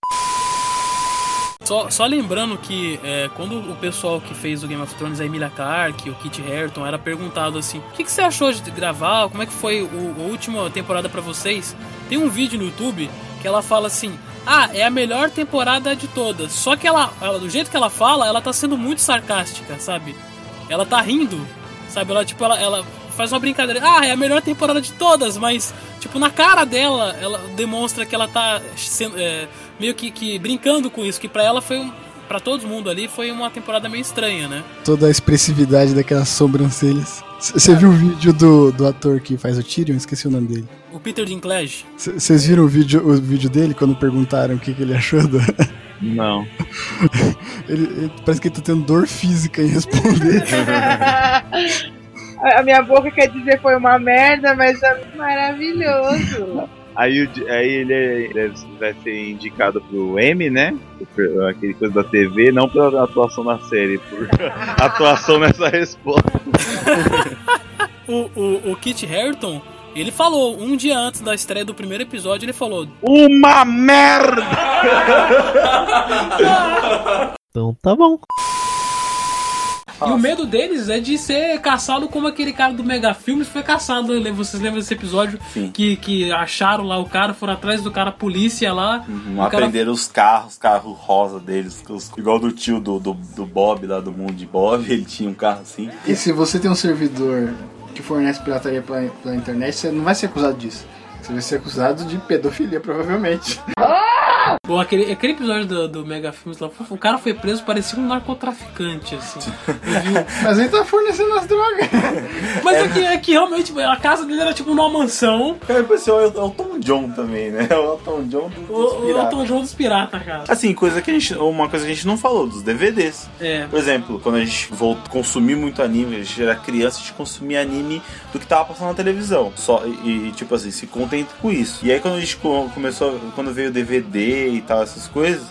Só, só lembrando que é, quando o pessoal que fez o Game of Thrones, a Emilia Clarke, o Kit Harington, era perguntado assim: o que, que você achou de gravar? Como é que foi o, a última temporada pra vocês? Tem um vídeo no YouTube que ela fala assim: ah, é a melhor temporada de todas. Só que ela, ela- do jeito que ela fala, ela tá sendo muito sarcástica, sabe? Ela tá rindo, sabe? Ela, tipo, ela, ela faz uma brincadeira. Ah, é a melhor temporada de todas, mas, tipo, na cara dela, ela demonstra que ela tá sendo, é, meio que, que brincando com isso, que pra ela foi um. Pra todo mundo ali foi uma temporada meio estranha, né? Toda a expressividade daquelas sobrancelhas. Você viu o vídeo do, do ator que faz o Tyrion? Esqueci o nome dele. O Peter Dinklage. Vocês viram o vídeo, o vídeo dele quando perguntaram o que, que ele achou da. Não. <laughs> Ele, ele- parece que ele tá tendo dor física em responder. <laughs> A minha boca quer dizer foi uma merda, mas é maravilhoso. Aí, aí ele é- deve- vai ser indicado pro M, né? Aquele coisa da TV, não pela atuação na série, por <laughs> atuação nessa resposta. <laughs> O, o, o Kit Harington, ele falou, um dia antes da estreia do primeiro episódio, ele falou: Uma merda! <laughs> Então tá bom. E o medo deles é de ser caçado como aquele cara do Mega Filmes foi caçado. né? Vocês lembram desse episódio? Que, que acharam lá o cara, foram atrás do cara, a polícia lá. Não o cara aprenderam os carros, os carros rosa deles, os- igual do tio do, do, do Bob lá do mundo de Bob, <laughs> ele tinha um carro assim. E se você tem um servidor que fornece pirataria pela, pela internet, você não vai ser acusado disso. Você vai ser acusado de pedofilia, provavelmente. Bom, aquele, aquele episódio do, do Mega Filmes lá, o cara foi preso, parecia um narcotraficante, assim. <laughs> Mas ele tá fornecendo as drogas. Mas é, que, é que realmente a casa dele era tipo numa mansão. Cara, parecia o Elton John também, né? <laughs> O Elton John do, dos O, o piratas. Elton John dos piratas, cara. Assim, coisa que a gente. Uma coisa que a gente não falou, dos DVDs. É. Por exemplo, quando a gente voltou consumir muito anime, a gente era criança, a gente consumia anime do que tava passando na televisão. Só, e, e, tipo assim, se com isso. E aí quando a gente co- começou, quando veio o DVD e tal, essas coisas,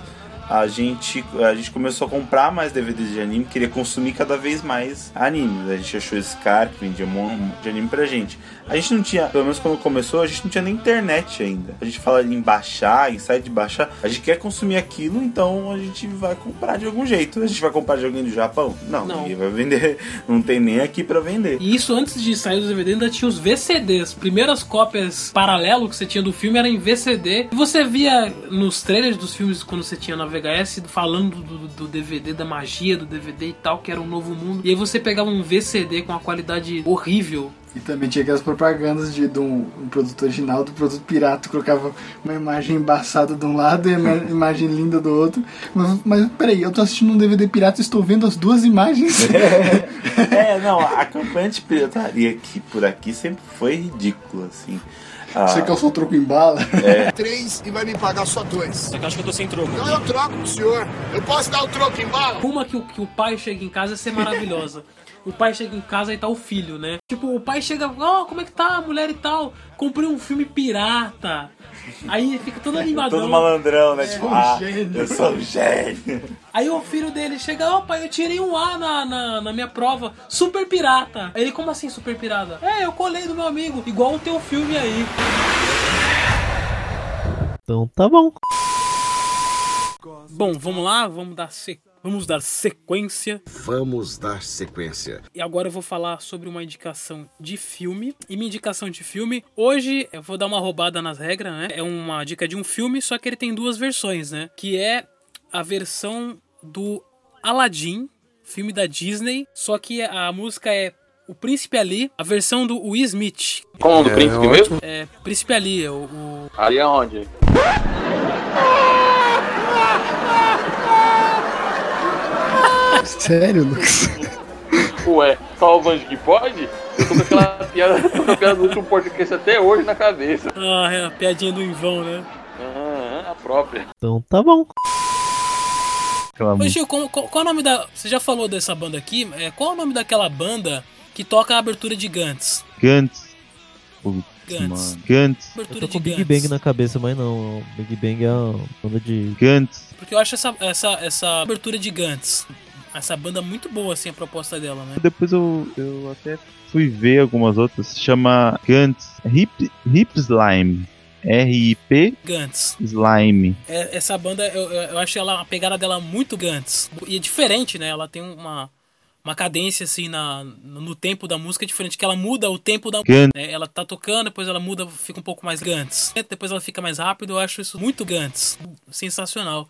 a gente, a gente começou a comprar mais DVDs de anime, queria consumir cada vez mais animes. A gente achou esse cara que vendia um monte de anime pra gente. A gente não tinha, pelo menos quando começou, a gente não tinha nem internet ainda. A gente fala em baixar, em site de baixar. A gente quer consumir aquilo, então a gente vai comprar de algum jeito. A gente vai comprar de alguém do Japão? Não, Não. ninguém vai vender. <laughs> Não tem nem aqui pra vender. E isso antes de sair dos DVD ainda tinha os VCDs. Primeiras cópias paralelo que você tinha do filme era em VCD. E você via nos trailers dos filmes quando você tinha na VHS falando do, do DVD, da magia do DVD e tal, que era um novo mundo. E aí você pegava um VCD com uma qualidade horrível. E também tinha aquelas propagandas de, de um, um produto original do produto pirata, colocava uma imagem embaçada de um lado e uma <laughs> imagem linda do outro. Mas, mas peraí, eu tô assistindo um DVD pirata e estou vendo as duas imagens. <laughs> É, <laughs> não, a campanha de pirataria aqui por aqui sempre foi ridícula, assim. Ah, Você seu troco em bala? É. Três e vai me pagar só dois. Eu acho que eu tô sem troco. Não, eu troco pro senhor. Eu posso dar o troco em bala? Uma que o, que o pai chega em casa é ser maravilhosa. O pai chega em casa e tá o filho, né? Tipo, o pai chega, ó, como é que tá a mulher e tal? Comprei um filme pirata. Aí fica todo <laughs> animadão. Todo malandrão, né? É, tipo, um ah, gênio. eu sou um gênio. Aí o filho dele chega, ó pai, eu tirei um A na, na, na minha prova, super pirata. Aí ele, como assim super pirata? É, eu colei do meu amigo, igual o teu filme aí. Então tá bom. Bom, vamos lá, vamos dar, se... vamos dar sequência. Vamos dar sequência. E agora eu vou falar sobre uma indicação de filme. E minha indicação de filme, hoje eu vou dar uma roubada nas regras, né? É uma dica de um filme, só que ele tem duas versões, né? Que é a versão do Aladdin, filme da Disney, só que a música é O Príncipe Ali, a versão do Will Smith. Qual o do príncipe mesmo? É, Príncipe Ali, é o, o- Ali é onde? <laughs> <laughs> Sério, Lucas? Ué, só o Vange que pode? Eu tô com aquela <laughs> piada, tô com a piada do último português até hoje na cabeça. Ah, é a piadinha do Invão, né? Ah, a própria. Então tá bom. Ô, Gil, qual, qual- qual é o nome da. Você já falou dessa banda aqui? É, qual é o nome daquela banda que toca a abertura de Gantz? Gantz. Gantz. Gantz. Eu tô com Big Bang na cabeça, mas não. Big Bang é uma banda de. Gantz. Porque eu acho essa, essa, essa abertura de Gantz. Essa banda muito boa, assim, a proposta dela, né? Depois eu, eu até fui ver algumas outras. Se chama Gantz Hip, Hip Slime. R-I-P Gantz. Slime. É, essa banda, eu, eu acho ela, a pegada dela muito Gantz. E é diferente, né? Ela tem uma, uma cadência, assim, na, no tempo da música diferente, que ela muda o tempo da Gantz. né? Ela tá tocando, depois ela muda, fica um pouco mais Gantz. Depois ela fica mais rápido, eu acho isso muito Gantz. Sensacional.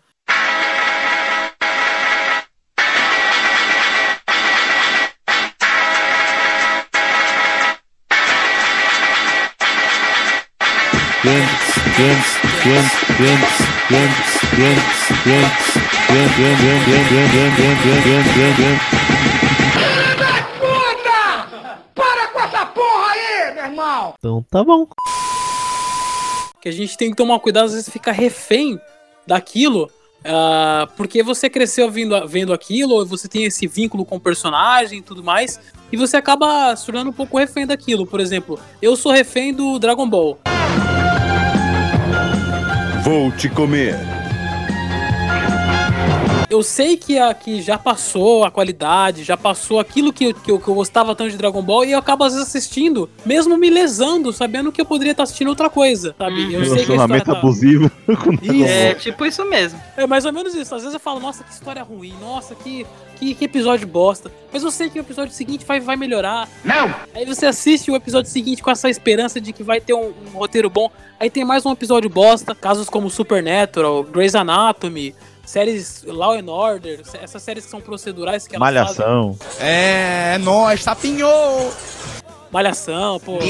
Puta! Para com essa porra aí, meu irmão! Então tá bom. que a gente tem que tomar cuidado, às vezes fica refém daquilo, ah, porque você cresceu vendo, vendo aquilo, você tem esse vínculo com o personagem e tudo mais, e você acaba se tornando um pouco refém daquilo. Por exemplo, eu sou refém do Dragon Ball. Vou te comer. Eu sei que, a, que já passou a qualidade, já passou aquilo que, eu- que, eu, que eu gostava tanto de Dragon Ball e eu acabo às vezes assistindo, mesmo me lesando, sabendo que eu poderia estar assistindo outra coisa, sabe? Eu sei que a história Relacionamento tá... abusivo <laughs> com Isso. É tipo isso mesmo. É mais ou menos isso. Às vezes eu falo, nossa, que história ruim, nossa, que, que, que episódio bosta. Mas eu sei que o episódio seguinte vai, vai melhorar. Não! Aí você assiste o episódio seguinte com essa esperança de que vai ter um, um roteiro bom. Aí tem mais um episódio bosta. Casos como Supernatural, Grey's Anatomy, séries Law and Order, essas séries que são procedurais que elas Malhação. É, nós, sapinhou! fazem. Malhação, pô. <laughs>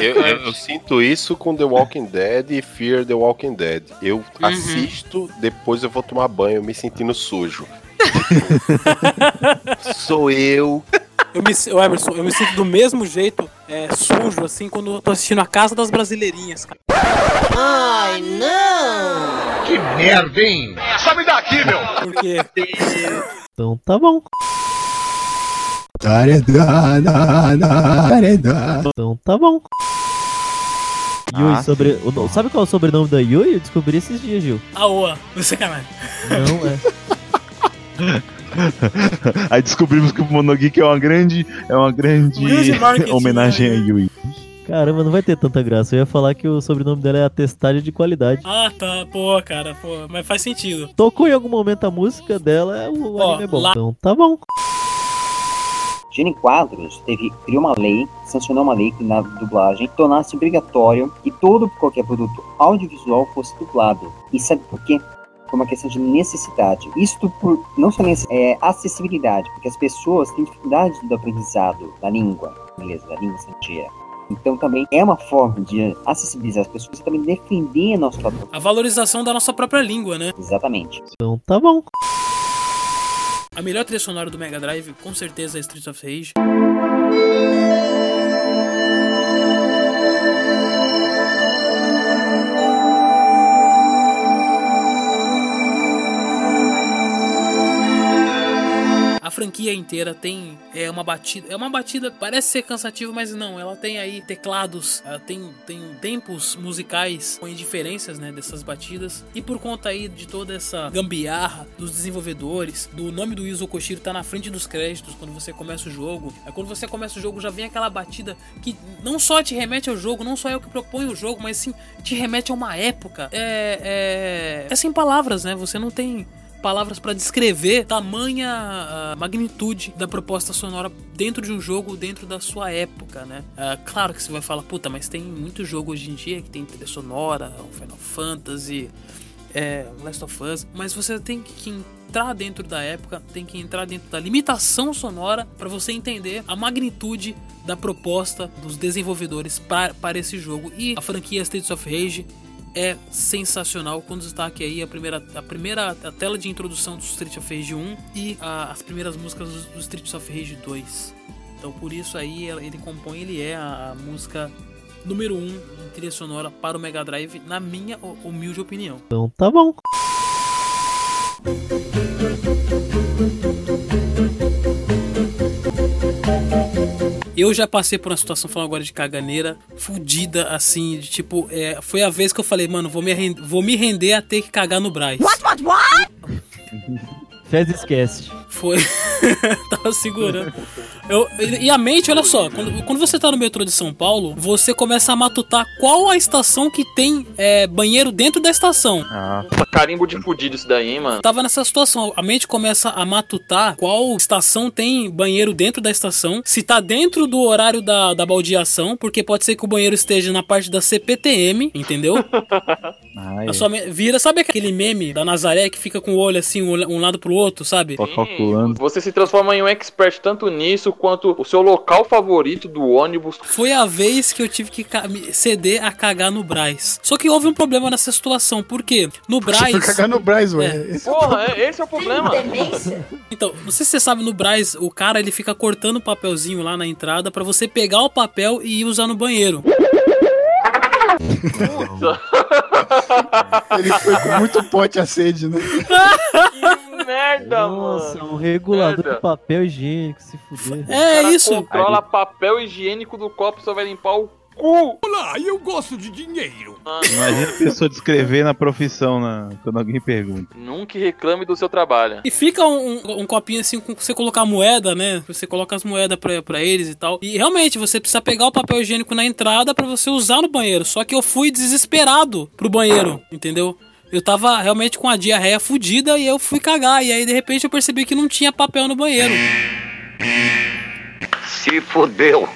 Eu, eu- eu sinto isso com The Walking Dead e Fear the Walking Dead. Eu assisto, depois eu vou tomar banho me sentindo sujo. <laughs> Sou eu. Eu me, ô, Emerson, eu me sinto do mesmo jeito, é, sujo, assim, quando eu tô assistindo a Casa das Brasileirinhas, cara. Ai, não! Que merda, hein? Sabe daqui, meu! Porque. Então tá bom. Então tá bom. Yui, Ah, sobre. o sabe qual é o sobrenome da Yui? Eu descobri esses dias, Gil. Aoa, você sacanagem. Não é. <laughs> <laughs> Aí descobrimos que o Monogeek é uma grande, é uma grande homenagem a Yui. Caramba, não vai ter tanta graça. Eu ia falar que o sobrenome dela é Atestade de Qualidade. Ah, tá, pô, cara, pô, mas faz sentido. Tocou em algum momento a música dela, o Ó, anime é bom. lá- Então tá bom. Gene Quadros teve, criou uma lei, sancionou uma lei que na dublagem tornasse obrigatório que todo qualquer produto audiovisual fosse dublado. E sabe por quê? Por uma questão de necessidade. Isto por não só é, acessibilidade, porque as pessoas têm dificuldade do aprendizado da língua inglesa, da língua estrangeira. Então também é uma forma de acessibilizar as pessoas e também defender a nossa própria. A valorização da nossa própria língua, né? Exatamente. Então tá bom. A melhor trilha sonora do Mega Drive, com certeza, é Streets of Rage. Franquia inteira tem é uma batida, é uma batida, parece ser cansativo, mas não, ela tem aí teclados, ela tem, tem tempos musicais com diferenças, né, dessas batidas. E por conta aí de toda essa gambiarra dos desenvolvedores, do nome do Yuzo Koshiro tá na frente dos créditos quando você começa o jogo. Aí quando você começa o jogo já vem aquela batida que não só te remete ao jogo, não só é o que propõe o jogo, mas sim te remete a uma época. É, é, é sem palavras, né? Você não tem palavras pra descrever tamanha ah, magnitude da proposta sonora dentro de um jogo, dentro da sua época, né? Ah, claro que você vai falar, puta, mas tem muito jogo hoje em dia que tem trilha sonora, o Final Fantasy, é, Last of Us, mas você tem que entrar dentro da época, tem que entrar dentro da limitação sonora para você entender a magnitude da proposta dos desenvolvedores para esse jogo. E a franquia Streets of Rage é sensacional com destaque aí a primeira, a primeira a tela de introdução do Street of Rage 1 e a- as primeiras músicas do, Street of Rage 2. Então por isso aí ele compõe, ele é a, a música número 1 um em trilha sonora para o Mega Drive, na minha hu- humilde opinião. Então tá bom. Eu já passei por uma situação falando agora de caganeira, fudida, assim, de tipo, é, foi a vez que eu falei, mano, vou me, render, vou me render a ter que cagar no Braz. What, what, what? <laughs> Fez esquece. Foi. <laughs> Tava segurando. Eu, e a mente, olha só, quando, quando você tá no metrô de São Paulo, você começa a matutar qual a estação que tem é, banheiro dentro da estação. Carimbo de fudido isso daí, hein, mano. Tava nessa situação, a mente começa a matutar qual estação tem banheiro dentro da estação, se tá dentro do horário da, da baldeação, porque pode ser que o banheiro esteja na parte da CPTM, entendeu? <laughs> A sua vira, sabe aquele meme da Nazaré que fica com o olho assim, um um lado pro outro, sabe? calculando. Você se transforma em um expert tanto nisso quanto o seu local favorito do ônibus. Foi a vez que eu tive que ceder a cagar no Braz. Só que houve um problema nessa situação, por quê? No Braz. Você foi cagar no Braz, ué. É. Esse- Porra, é- esse é o problema. Então, não sei se você sabe, no Braz, o cara ele fica cortando o papelzinho lá na entrada pra você pegar o papel e ir usar no banheiro. Ele foi com muito pote a sede, né? <laughs> Merda, Nossa, mano. um regulador Merda. de papel higiênico, se fuder. É O cara isso. Controla papel higiênico do copo, só vai limpar o cu! Olá, eu gosto de dinheiro. Imagina a pessoa descrevendo a profissão na- quando alguém pergunta. Nunca reclame do seu trabalho. E fica um, um- um copinho assim com você colocar moeda, né? Você coloca as moedas pra, pra eles e tal. E realmente, você precisa pegar o papel higiênico na entrada pra você usar no banheiro. Só que eu fui desesperado pro banheiro, entendeu? Eu tava realmente com a diarreia fudida e eu fui cagar. E aí, de repente, eu percebi que não tinha papel no banheiro. Se fodeu.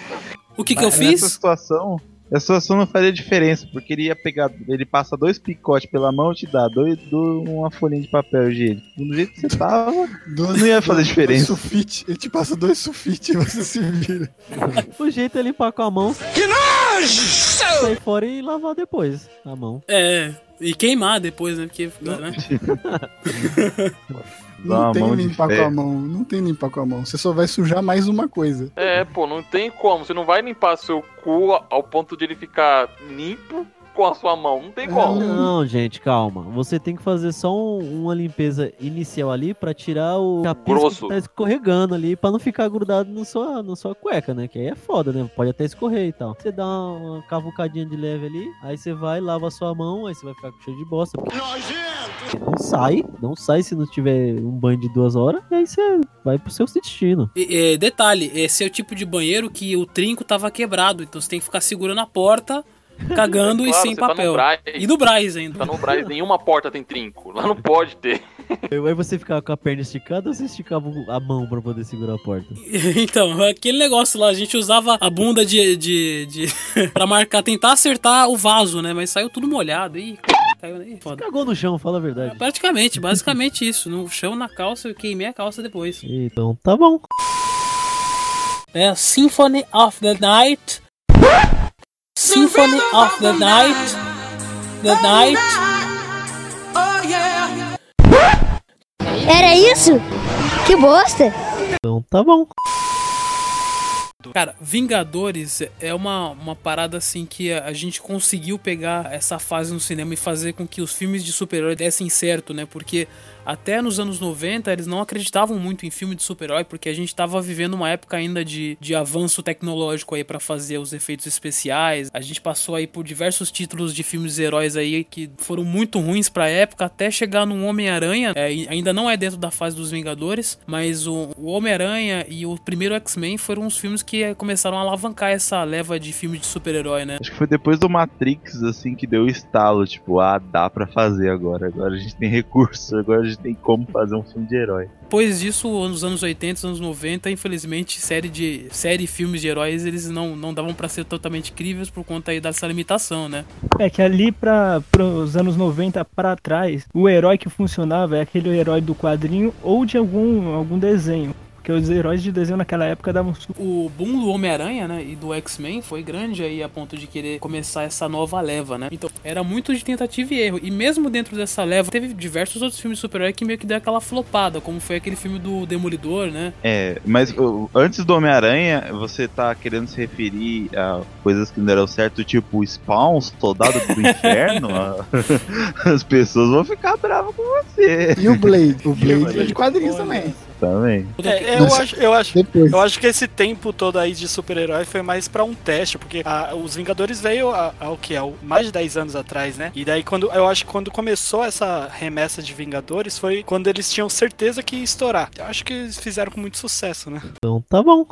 O que que eu fiz? Nessa situação, essa situação não faria diferença, porque ele ia pegar, ele passa dois picotes pela mão e te dá dois, do- uma folhinha de papel higiênico. Do jeito que você tava, não ia fazer diferença. Sulfite. Ele te passa dois sulfite e você se vira. <laughs> O jeito é limpar com a mão. Que nojo! Sair fora e lavar depois a mão. É, e queimar depois, né? Porque, né? <laughs> Não tem limpar com a mão. Não tem limpar com a mão. Você só vai sujar mais uma coisa. É, pô, não tem como. Você não vai limpar seu cu ao ponto de ele ficar limpo com a sua mão. Não tem como. Não, gente, calma. Você tem que fazer só um- uma limpeza inicial ali pra tirar o Grosso. que tá escorregando ali, pra não ficar grudado na sua, na sua cueca, né? Que aí é foda, né? Pode até escorrer e tal. Você dá uma cavucadinha de leve ali, aí você vai, lava a sua mão, aí você vai ficar com cheiro de bosta. Não sai, não sai se não tiver um banho de duas horas, e aí você vai pro seu destino. E, é, detalhe, esse é o tipo de banheiro que o trinco tava quebrado, então você tem que ficar segurando a porta, cagando e Claro, sem tá no papel. Braz. e no Braz ainda. Tá no Braz, nenhuma porta tem trinco. Lá não pode ter. Aí você ficava com a perna esticada ou você esticava a mão pra poder segurar a porta? <laughs> Então, aquele negócio lá, a gente usava a bunda de. de, de <laughs> pra marcar, tentar acertar o vaso, né? Mas saiu tudo molhado. Ih, caiu aí. Foda. Cagou no chão, fala a verdade. Praticamente, basicamente isso. No chão, na calça, eu queimei a calça depois. Então, tá bom. É Symphony of the Night. Symphony of the Night. The Night. Era isso? Que bosta! Então, tá bom. Cara, Vingadores é uma, uma parada assim que a, a gente conseguiu pegar essa fase no cinema e fazer com que os filmes de super-herói dessem certo, né? Porque até nos anos 90 eles não acreditavam muito em filme de super-herói, porque a gente tava vivendo uma época ainda de, de avanço tecnológico aí para fazer os efeitos especiais. A gente passou aí por diversos títulos de filmes de heróis aí que foram muito ruins pra época, até chegar no Homem-Aranha. É, ainda não é dentro da fase dos Vingadores, mas o, o Homem-Aranha e o primeiro X-Men foram os filmes que eh, começaram a alavancar essa leva de filmes de super-herói, né? Acho que foi depois do Matrix, assim, que deu o estalo, tipo, ah, dá pra fazer agora. Agora a gente tem recurso, agora a gente tem como fazer um filme de herói. Depois disso, nos anos 80, anos 90, infelizmente, série de série e filmes de heróis, eles não, não davam pra ser totalmente críveis por conta aí dessa limitação, né? É que ali para os anos 90 para trás, o herói que funcionava é aquele herói do quadrinho ou de algum, algum desenho. Porque os heróis de desenho naquela época davam O boom do Homem-Aranha, né, e do X-Men foi grande aí a ponto de querer começar essa nova leva, né? Então, era muito de tentativa e erro. E mesmo dentro dessa leva, teve diversos outros filmes de super-herói que meio que deu aquela flopada, como foi aquele filme do Demolidor, né? É, mas antes do Homem-Aranha, você tá querendo se referir a coisas que não deram certo, tipo Spawn, Soldado do <laughs> Inferno? <laughs> As pessoas vão ficar bravas com você. E o Blade? O Blade é de quadrinhos também. Também. É, eu, acho, eu, acho, depois. eu acho que esse tempo todo aí de super-herói foi mais pra um teste, porque a- os Vingadores veio ao que? Ao mais de 10 anos atrás, né? E daí, quando eu acho que quando começou essa remessa de Vingadores foi quando eles tinham certeza que ia estourar. Eu acho que eles fizeram com muito sucesso, né? Então, tá bom.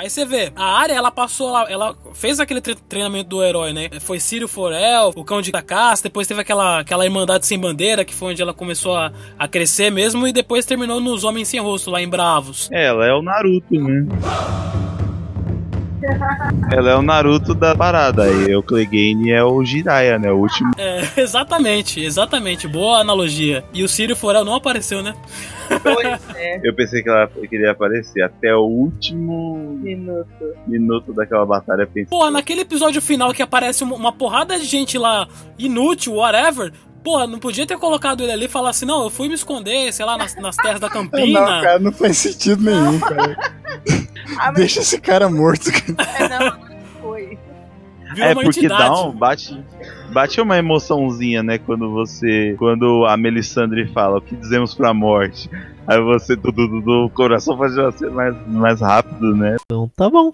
Aí você vê, a área ela passou, ela, ela fez aquele tre- treinamento do herói, né? Foi Círio Forel, o Cão de Cacaça, depois teve aquela, aquela Irmandade Sem Bandeira, que foi onde ela começou a, a crescer mesmo, e depois terminou nos Homens Sem Rosto, lá em Bravos. É, ela é o Naruto, né? Ela é o Naruto da parada. E o Clegane é o Jiraiya, né? O último. É, exatamente, exatamente, boa analogia. E o Círio Forel não apareceu, né? <laughs> Eu pensei que ela queria aparecer até o último Minuto. minuto daquela batalha. Pensei, Porra, naquele episódio final que aparece uma, uma porrada de gente lá, inútil, whatever. Porra, não podia ter colocado ele ali e falar assim, não, eu fui me esconder, sei lá, nas, nas terras da <laughs> Campina. Não, cara, não faz sentido nenhum, cara. Deixa esse cara morto, cara. É, não, foi. Virou é uma porque entidade. dá um, bate, bate uma emoçãozinha, né? Quando você. Quando a Melisandre fala o que dizemos pra morte. Aí você, do, do, do coração faz ser mais, mais rápido, né? Então, tá bom.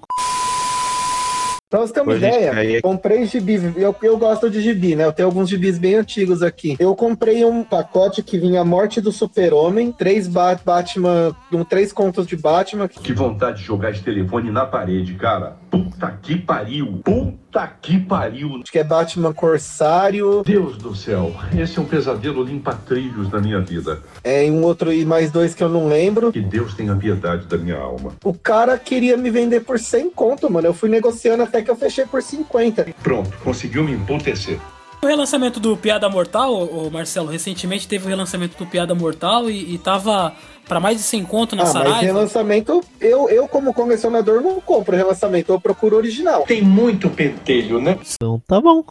Pra você ter uma Pô, gente, ideia, é- comprei gibis. Eu, eu gosto de gibi, né? Eu tenho alguns gibis bem antigos aqui. Eu comprei um pacote que vinha a Morte do Super-Homem, três Ba- Batman, um, três contos de Batman. Que vontade de jogar esse telefone na parede, cara. Puta que pariu. Puta que pariu. Acho que é Batman Corsário. Deus do céu, esse é um pesadelo limpa-trilhos da minha vida. É, e um outro e mais dois que eu não lembro. Que Deus tenha piedade da minha alma. O cara queria me vender por 100 conto, mano. Eu fui negociando até que eu fechei por 50. Pronto, conseguiu me emputecer. O relançamento do Piada Mortal, ô, Marcelo, recentemente teve o relançamento do Piada Mortal e, e tava pra mais de 100 conto na ah, mas Saraiva. relançamento, eu, eu como colecionador não compro relançamento, eu procuro original. Tem muito pentelho, né? Então tá bom.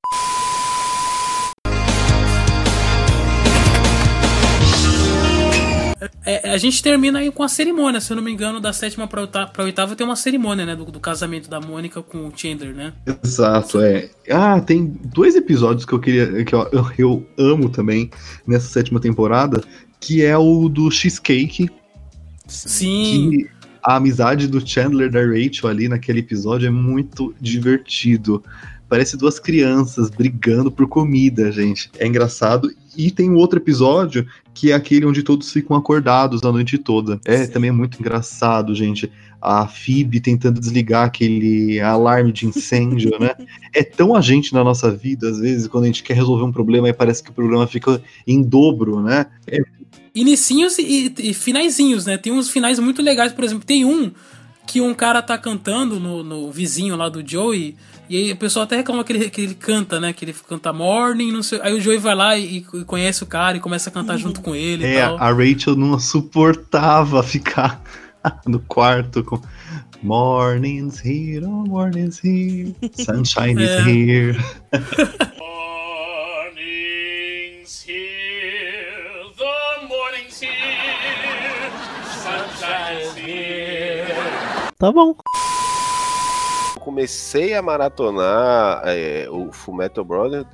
É, a gente termina aí com a cerimônia, se eu não me engano, da sétima pra oitava, pra oitava tem uma cerimônia, né? Do, do casamento da Mônica com o Chandler, né? Exato, é. Ah, tem dois episódios que eu queria. que eu, eu, amo também nessa sétima temporada, que é o do Cheesecake. Sim. Que a amizade do Chandler da Rachel ali naquele episódio é muito divertido. Parece duas crianças brigando por comida, gente. É engraçado. E tem um outro episódio que é aquele onde todos ficam acordados a noite toda. É também é muito engraçado, gente. A Phoebe tentando desligar aquele alarme de incêndio, né? <laughs> É tão a gente na nossa vida, às vezes, quando a gente quer resolver um problema e parece que o problema fica em dobro, né? É Inicinhos e, e finaizinhos, né? Tem uns finais muito legais, por exemplo, tem um que um cara tá cantando no, no vizinho lá do Joey, e aí o pessoal até reclama que ele, que ele canta, né? Que ele canta morning, não sei. Aí o Joey vai lá e, e conhece o cara e começa a cantar junto com ele e É, tal. a Rachel não suportava ficar <laughs> no quarto com Morning's here, oh, morning's here, sunshine É. is here. <laughs> Tá bom. comecei a maratonar é, o Fullmetal Brother,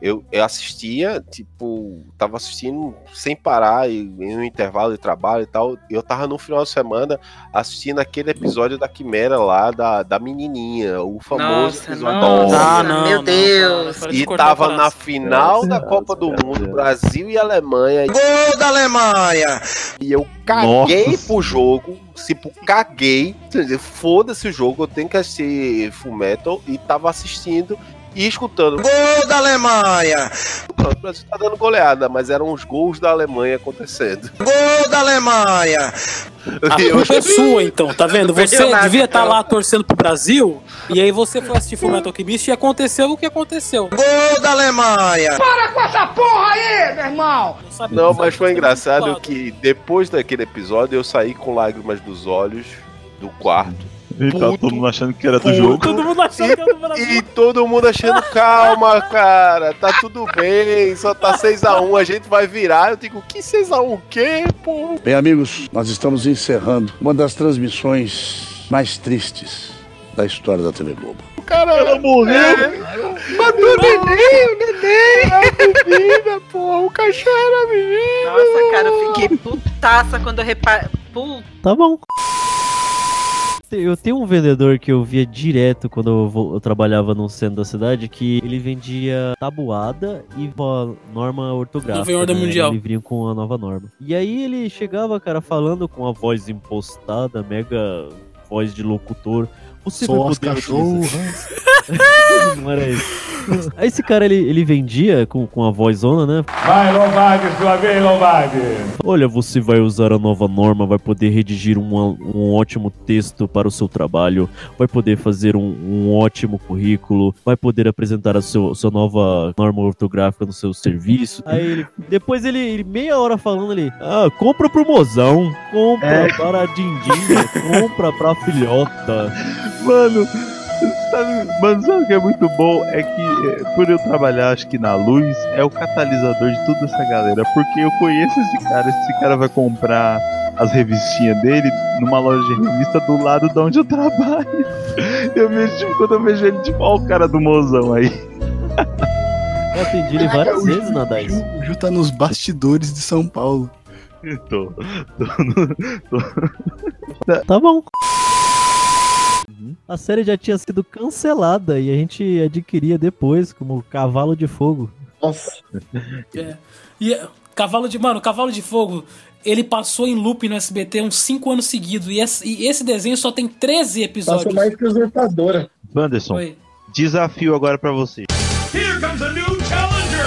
eu, eu assistia, tipo, tava assistindo sem parar, e, em um intervalo de trabalho e tal. Eu tava no final de semana assistindo aquele episódio da Quimera lá, da, da menininha, o famoso Nossa, episódio nossa, Ah, não, meu não, Deus. de E tava na final da Copa do Mundo, Brasil e Alemanha. Gol da Alemanha! E eu caguei pro jogo, tipo, caguei. Foda-se o jogo, eu tenho que assistir Full Metal e tava assistindo e escutando. Gol da Alemanha! O Brasil tá dando goleada, mas eram os gols da Alemanha acontecendo. Gol da Alemanha! A culpa é sua, então, tá vendo? Você devia estar então. lá torcendo pro Brasil, e aí você foi assistir Fullmetal Alchemist e aconteceu o que aconteceu. Gol da Alemanha! Para com essa porra aí, meu irmão! Não, mas foi engraçado que depois daquele episódio eu saí com lágrimas dos olhos do quarto. E tava todo mundo achando que era do Puto. jogo. Todo mundo achando que era do Brasil. E todo mundo achando, calma, cara, tá tudo bem, só tá 6x1, a gente vai virar. Eu digo, que 6x1 o quê, pô? Bem, amigos, nós estamos encerrando uma das transmissões mais tristes da história da TV Globo. O cara ela morreu. Matou o neném, o neném! A menina, porra, o cachorro era menino! Nossa, cara, eu fiquei putaça quando eu reparei. Puta. Tá bom. Eu tenho um vendedor que eu via direto quando eu, eu trabalhava no centro da cidade que ele vendia tabuada e norma ortográfica. Nova ordem né? mundial. Um livrinho com a nova norma. E aí ele chegava, cara, falando com a voz impostada, mega voz de locutor. Você Só vai as poder cachorras. <laughs> <laughs> Não era isso. Aí esse cara, ele, ele vendia com, com a vozona, né? Vai, Lombardi, sua vez, Lombardi! Olha, você vai usar a nova norma, vai poder redigir um, um ótimo texto para o seu trabalho, vai poder fazer um, um ótimo currículo, vai poder apresentar a seu, sua nova norma ortográfica no seu serviço. Aí ele, depois ele, ele meia hora falando ali, ah, compra pro mozão, compra É. para a dindinha, compra pra filhota. Mano, mano, sabe o que é muito bom? É que é, por eu trabalhar, acho que na luz, é o catalisador de toda essa galera. Porque eu conheço esse cara, esse cara vai comprar as revistinhas dele numa loja de revista do lado de onde eu trabalho. <laughs> Eu vejo, tipo, quando eu vejo ele, tipo, ó, o cara do mozão aí. Eu atendi ele várias vezes na DAIS. O Ju tá nos bastidores de São Paulo. <laughs> Tô, tô, tô. Tá bom. A série já tinha sido cancelada e a gente adquiria depois como Cavalo de Fogo. Nossa. É. E Cavalo de. Mano, Cavalo de Fogo. Ele passou em loop no SBT uns 5 anos seguidos. E esse, e esse desenho só tem 13 episódios. Passou mais que usurpadora. Anderson, Oi. desafio agora pra você. Here comes a new challenger!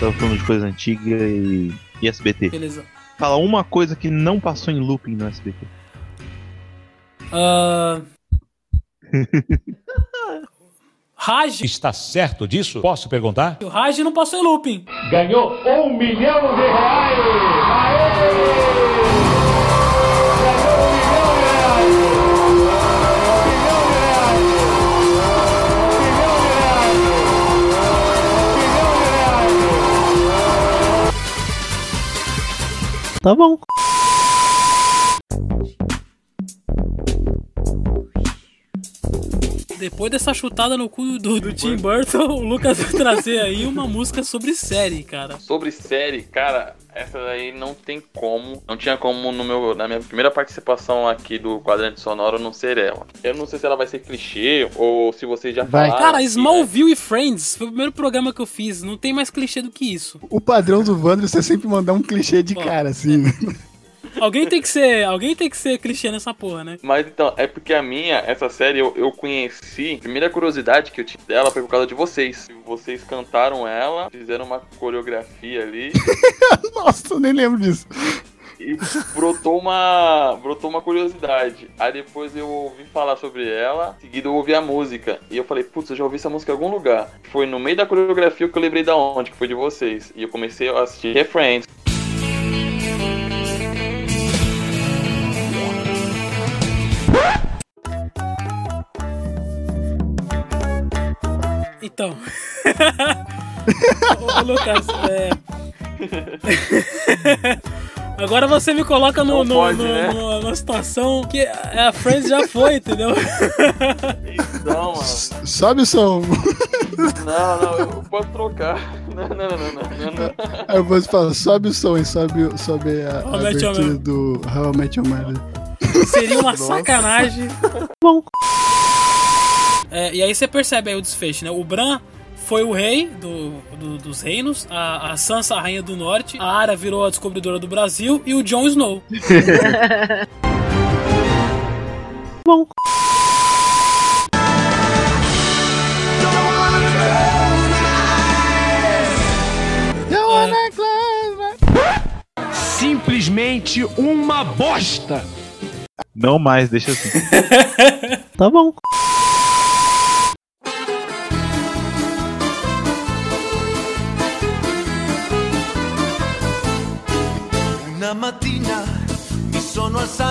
Tava falando de coisa antiga e, e SBT. Beleza. Fala uma coisa que não passou em looping no SBT. Ah. <laughs> Raj. Está certo disso? Posso perguntar? O Raj não passou em looping. Ganhou um milhão de reais! Tá bom. Depois dessa chutada no cu do, do Tim Burton, o Lucas vai trazer aí uma música sobre série, cara. Sobre série, cara, essa daí não tem como. Não tinha como no meu, na minha primeira participação aqui do quadrante sonoro não ser ela. Eu não sei se ela vai ser clichê ou se vocês já falaram. Cara, aqui, Smallville e Friends foi o primeiro programa que eu fiz. Não tem mais clichê do que isso. O padrão do Vandro é sempre mandar um clichê de cara, assim. Alguém tem que ser, alguém tem que ser clichê nessa porra, né? Mas então, é porque a minha, essa série eu, eu conheci. A primeira curiosidade que eu tive dela foi por causa de vocês. Vocês cantaram ela, fizeram uma coreografia ali. <laughs> Nossa, eu nem lembro disso. E brotou uma, brotou uma curiosidade. Aí depois eu ouvi falar sobre ela, em seguida eu ouvi a música. E eu falei, putz, eu já ouvi essa música em algum lugar. Foi no meio da coreografia que eu lembrei da onde, que foi de vocês. E eu comecei a assistir Refrains. Então. <laughs> ô, ô, Lucas, é. <laughs> Agora você me coloca no, no- pode, no- né? no- numa situação que a Friends já foi, entendeu? Não, mano. Sobe o som. Não, não, eu posso trocar. Não, não, não, não, não, não. Aí eu vou falar, sobe o som e sobe, o- sobe a, a abertura do How I Met Your Mother. Seria uma Nossa. sacanagem. Bom. É, e aí você percebe aí o desfecho, né? O Bran foi o rei do, do- dos reinos, a, a Sansa a rainha do norte, a Arya virou a descobridora do Brasil e o Jon Snow. <laughs> Bom. Simplesmente uma bosta! Não mais, deixa assim. <laughs> Tá bom.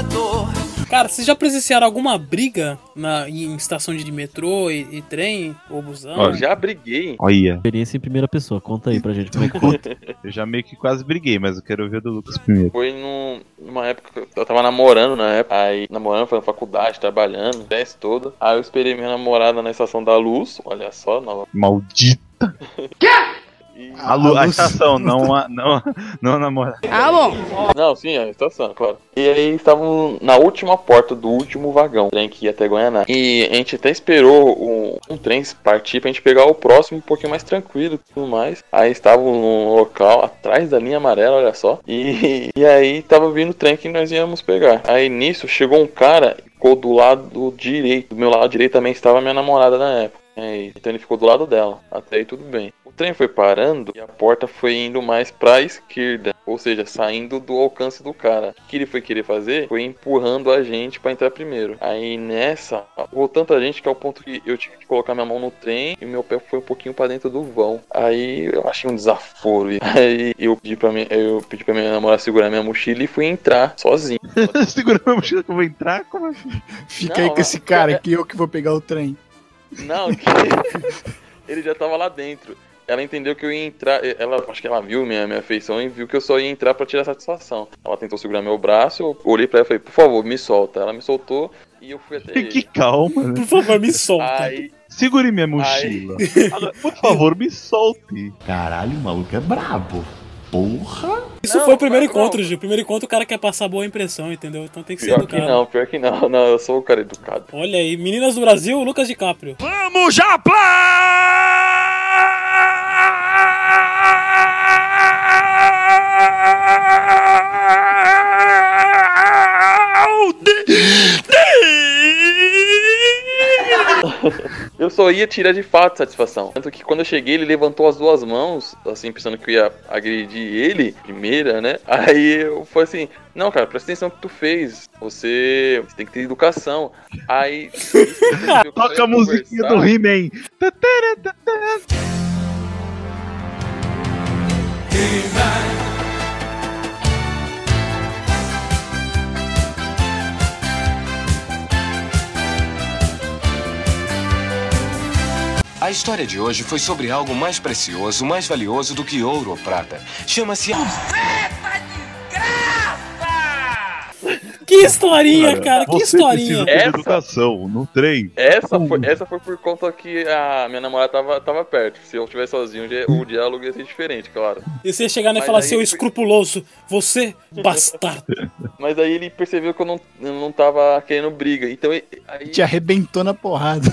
Alzato Cara, vocês já presenciaram alguma briga na, em estação de metrô e, e trem ou busão? Olha, Já briguei. Olha. Experiência em primeira pessoa. Conta aí pra gente como é que foi. <laughs> Eu já meio que quase briguei, mas eu quero ver o do Lucas primeiro. Foi num- numa época que eu tava namorando na época. Aí, namorando, foi na faculdade, trabalhando, teste toda. Aí eu esperei minha namorada na estação da luz. Olha só, na... Maldita. <laughs> A, lu- a estação, não a, não, não a namorada. Ah, bom. Não, sim, a estação, claro. E aí estavam na última porta do último vagão, trem que ia até Guianá. E a gente até esperou um, um trem partir pra gente pegar o próximo um pouquinho mais tranquilo e tudo mais. Aí estavam num local atrás da linha amarela, olha só. E, <laughs> e aí tava vindo o trem que nós íamos pegar. Aí nisso chegou um cara e ficou do lado direito. Do meu lado direito também estava minha namorada na época. É, então ele ficou do lado dela. Até aí tudo bem. O trem foi parando e a porta foi indo mais pra esquerda. Ou seja, saindo do alcance do cara. O que ele foi querer fazer foi empurrando a gente pra entrar primeiro. Aí nessa, voou tanta gente que é o ponto que eu tive que colocar minha mão no trem e meu pé foi um pouquinho pra dentro do vão. Aí eu achei um desaforo. E <laughs> Aí eu pedi pra minha, eu pedi pra minha namorada segurar minha mochila e fui entrar sozinho. <laughs> Segura minha mochila que eu vou entrar? Como assim? Fica Não, aí com esse cara que eu que vou pegar o trem. Não, que <laughs> ele já tava lá dentro. Ela entendeu que eu ia entrar. Ela, acho que ela viu minha, minha feição e viu que eu só ia entrar pra tirar satisfação. Ela tentou segurar meu braço, eu olhei pra ela e falei, por favor, me solta. Ela me soltou e eu fui até <laughs> ele. Que calma, né? Por favor, me <laughs> solta. Aí, Segure minha mochila. Agora, por favor, me solte. Caralho, o maluco é brabo. Porra! Isso Não, foi o primeiro claro que encontro, Gil. O primeiro encontro o cara quer passar boa impressão, entendeu? Então tem que ser Pior que educado. não, pior que não. Não, eu sou o cara educado. Olha aí, meninas do Brasil, Lucas DiCaprio. Vamos, Japão! <laughs> Eu só ia tirar de fato satisfação. Tanto que quando eu cheguei, ele levantou as duas mãos, assim, pensando que eu ia agredir ele, primeira, né? Aí eu falei assim: Não, cara, presta atenção no que tu fez. Você, você tem que ter educação. Aí. <laughs> <laughs> Toca a musiquinha do He-Man. A história de hoje foi sobre algo mais precioso, mais valioso do que ouro ou prata. Chama-se. Que historinha, cara, que você historinha. ter educação no trem. Essa foi, essa foi por conta que a minha namorada tava, tava perto. Se eu estivesse sozinho, o diálogo ia ser diferente, claro. E você ia chegar né, e falar, seu ele- escrupuloso, você, bastardo. <laughs> Mas aí ele percebeu que eu não, eu não tava querendo briga. Então ele- aí. Te arrebentou na porrada.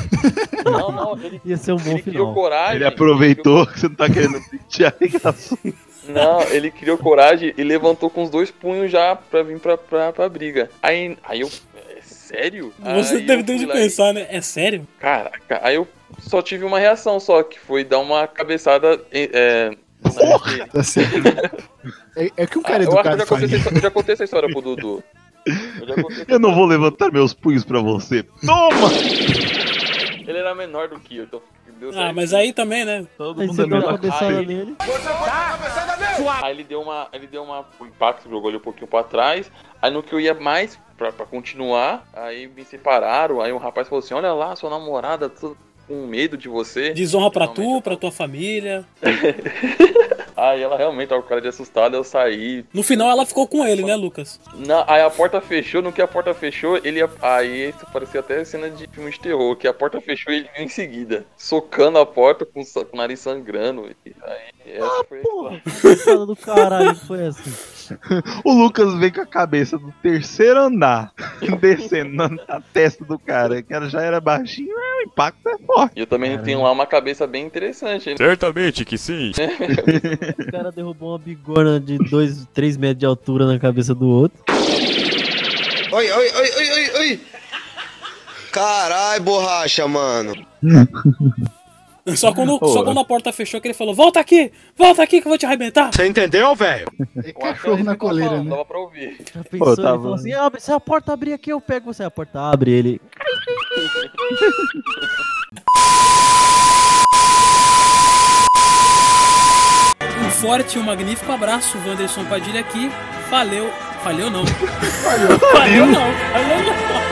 Não, não, ele, Ia ser um bom ele final. coragem. Ele aproveitou que você não tá querendo <laughs> te <laughs> arregaçar. Não, ele criou coragem e levantou com os dois punhos já pra vir pra, pra, pra briga. Aí, aí eu. É sério? Você Aí deve ter de pensar, né? É sério? Caraca, aí eu só tive uma reação só, que foi dar uma cabeçada. É, na- Tá certo. É, é que um cara eu acho que eu educado já contei, já contei essa história pro Dudu. Eu já contei essa Eu não vou levantar meus punhos pra você. Toma! Ele era menor do que eu, então deu Ah, mas aí também, né? Todo Aí mundo é menor. cabeçada Aí- nele. Aí ele deu uma. Ele deu uma. O impacto jogou ele um pouquinho pra trás. Aí no que eu ia mais pra, pra continuar, aí me separaram. Aí um rapaz falou assim: Olha lá, sua namorada, tô com medo de você. Desonra pra tu, pra tua família. <laughs> Aí ela realmente tava com cara de assustada, eu saí. No final ela ficou com ele, né, Lucas? Na, aí a porta fechou, no que a porta fechou, ele. ia- Aí isso parecia até cena de filme de terror, que a porta fechou e ele veio em seguida, socando a porta com, com o nariz sangrando. E aí essa foi a história. Coitada do caralho, que foi assim. <laughs> <laughs> O Lucas vem com a cabeça do terceiro andar, <laughs> descendo na, na testa do cara. O cara já era baixinho, é, o impacto é forte. E eu também tenho lá uma cabeça bem interessante. hein? Certamente que sim. <laughs> O cara derrubou uma bigorna de 2, 3 metros de altura na cabeça do outro. Oi, oi, oi, oi, oi, oi. Carai, borracha, mano. Só quando, <laughs> só quando a porta fechou que ele falou: Volta aqui, volta aqui que eu vou te arrebentar. Você entendeu, velho? É cachorro na coleira, né? Dava pra ouvir. Já pensou? Pô, tava- Ele falou assim: abre, se a porta abrir aqui, eu pego você. A porta abre, ele. <laughs> Um forte e um magnífico abraço, Wanderson Padilha aqui. Valeu. Falhou não. <laughs> Falhou. Falhou não.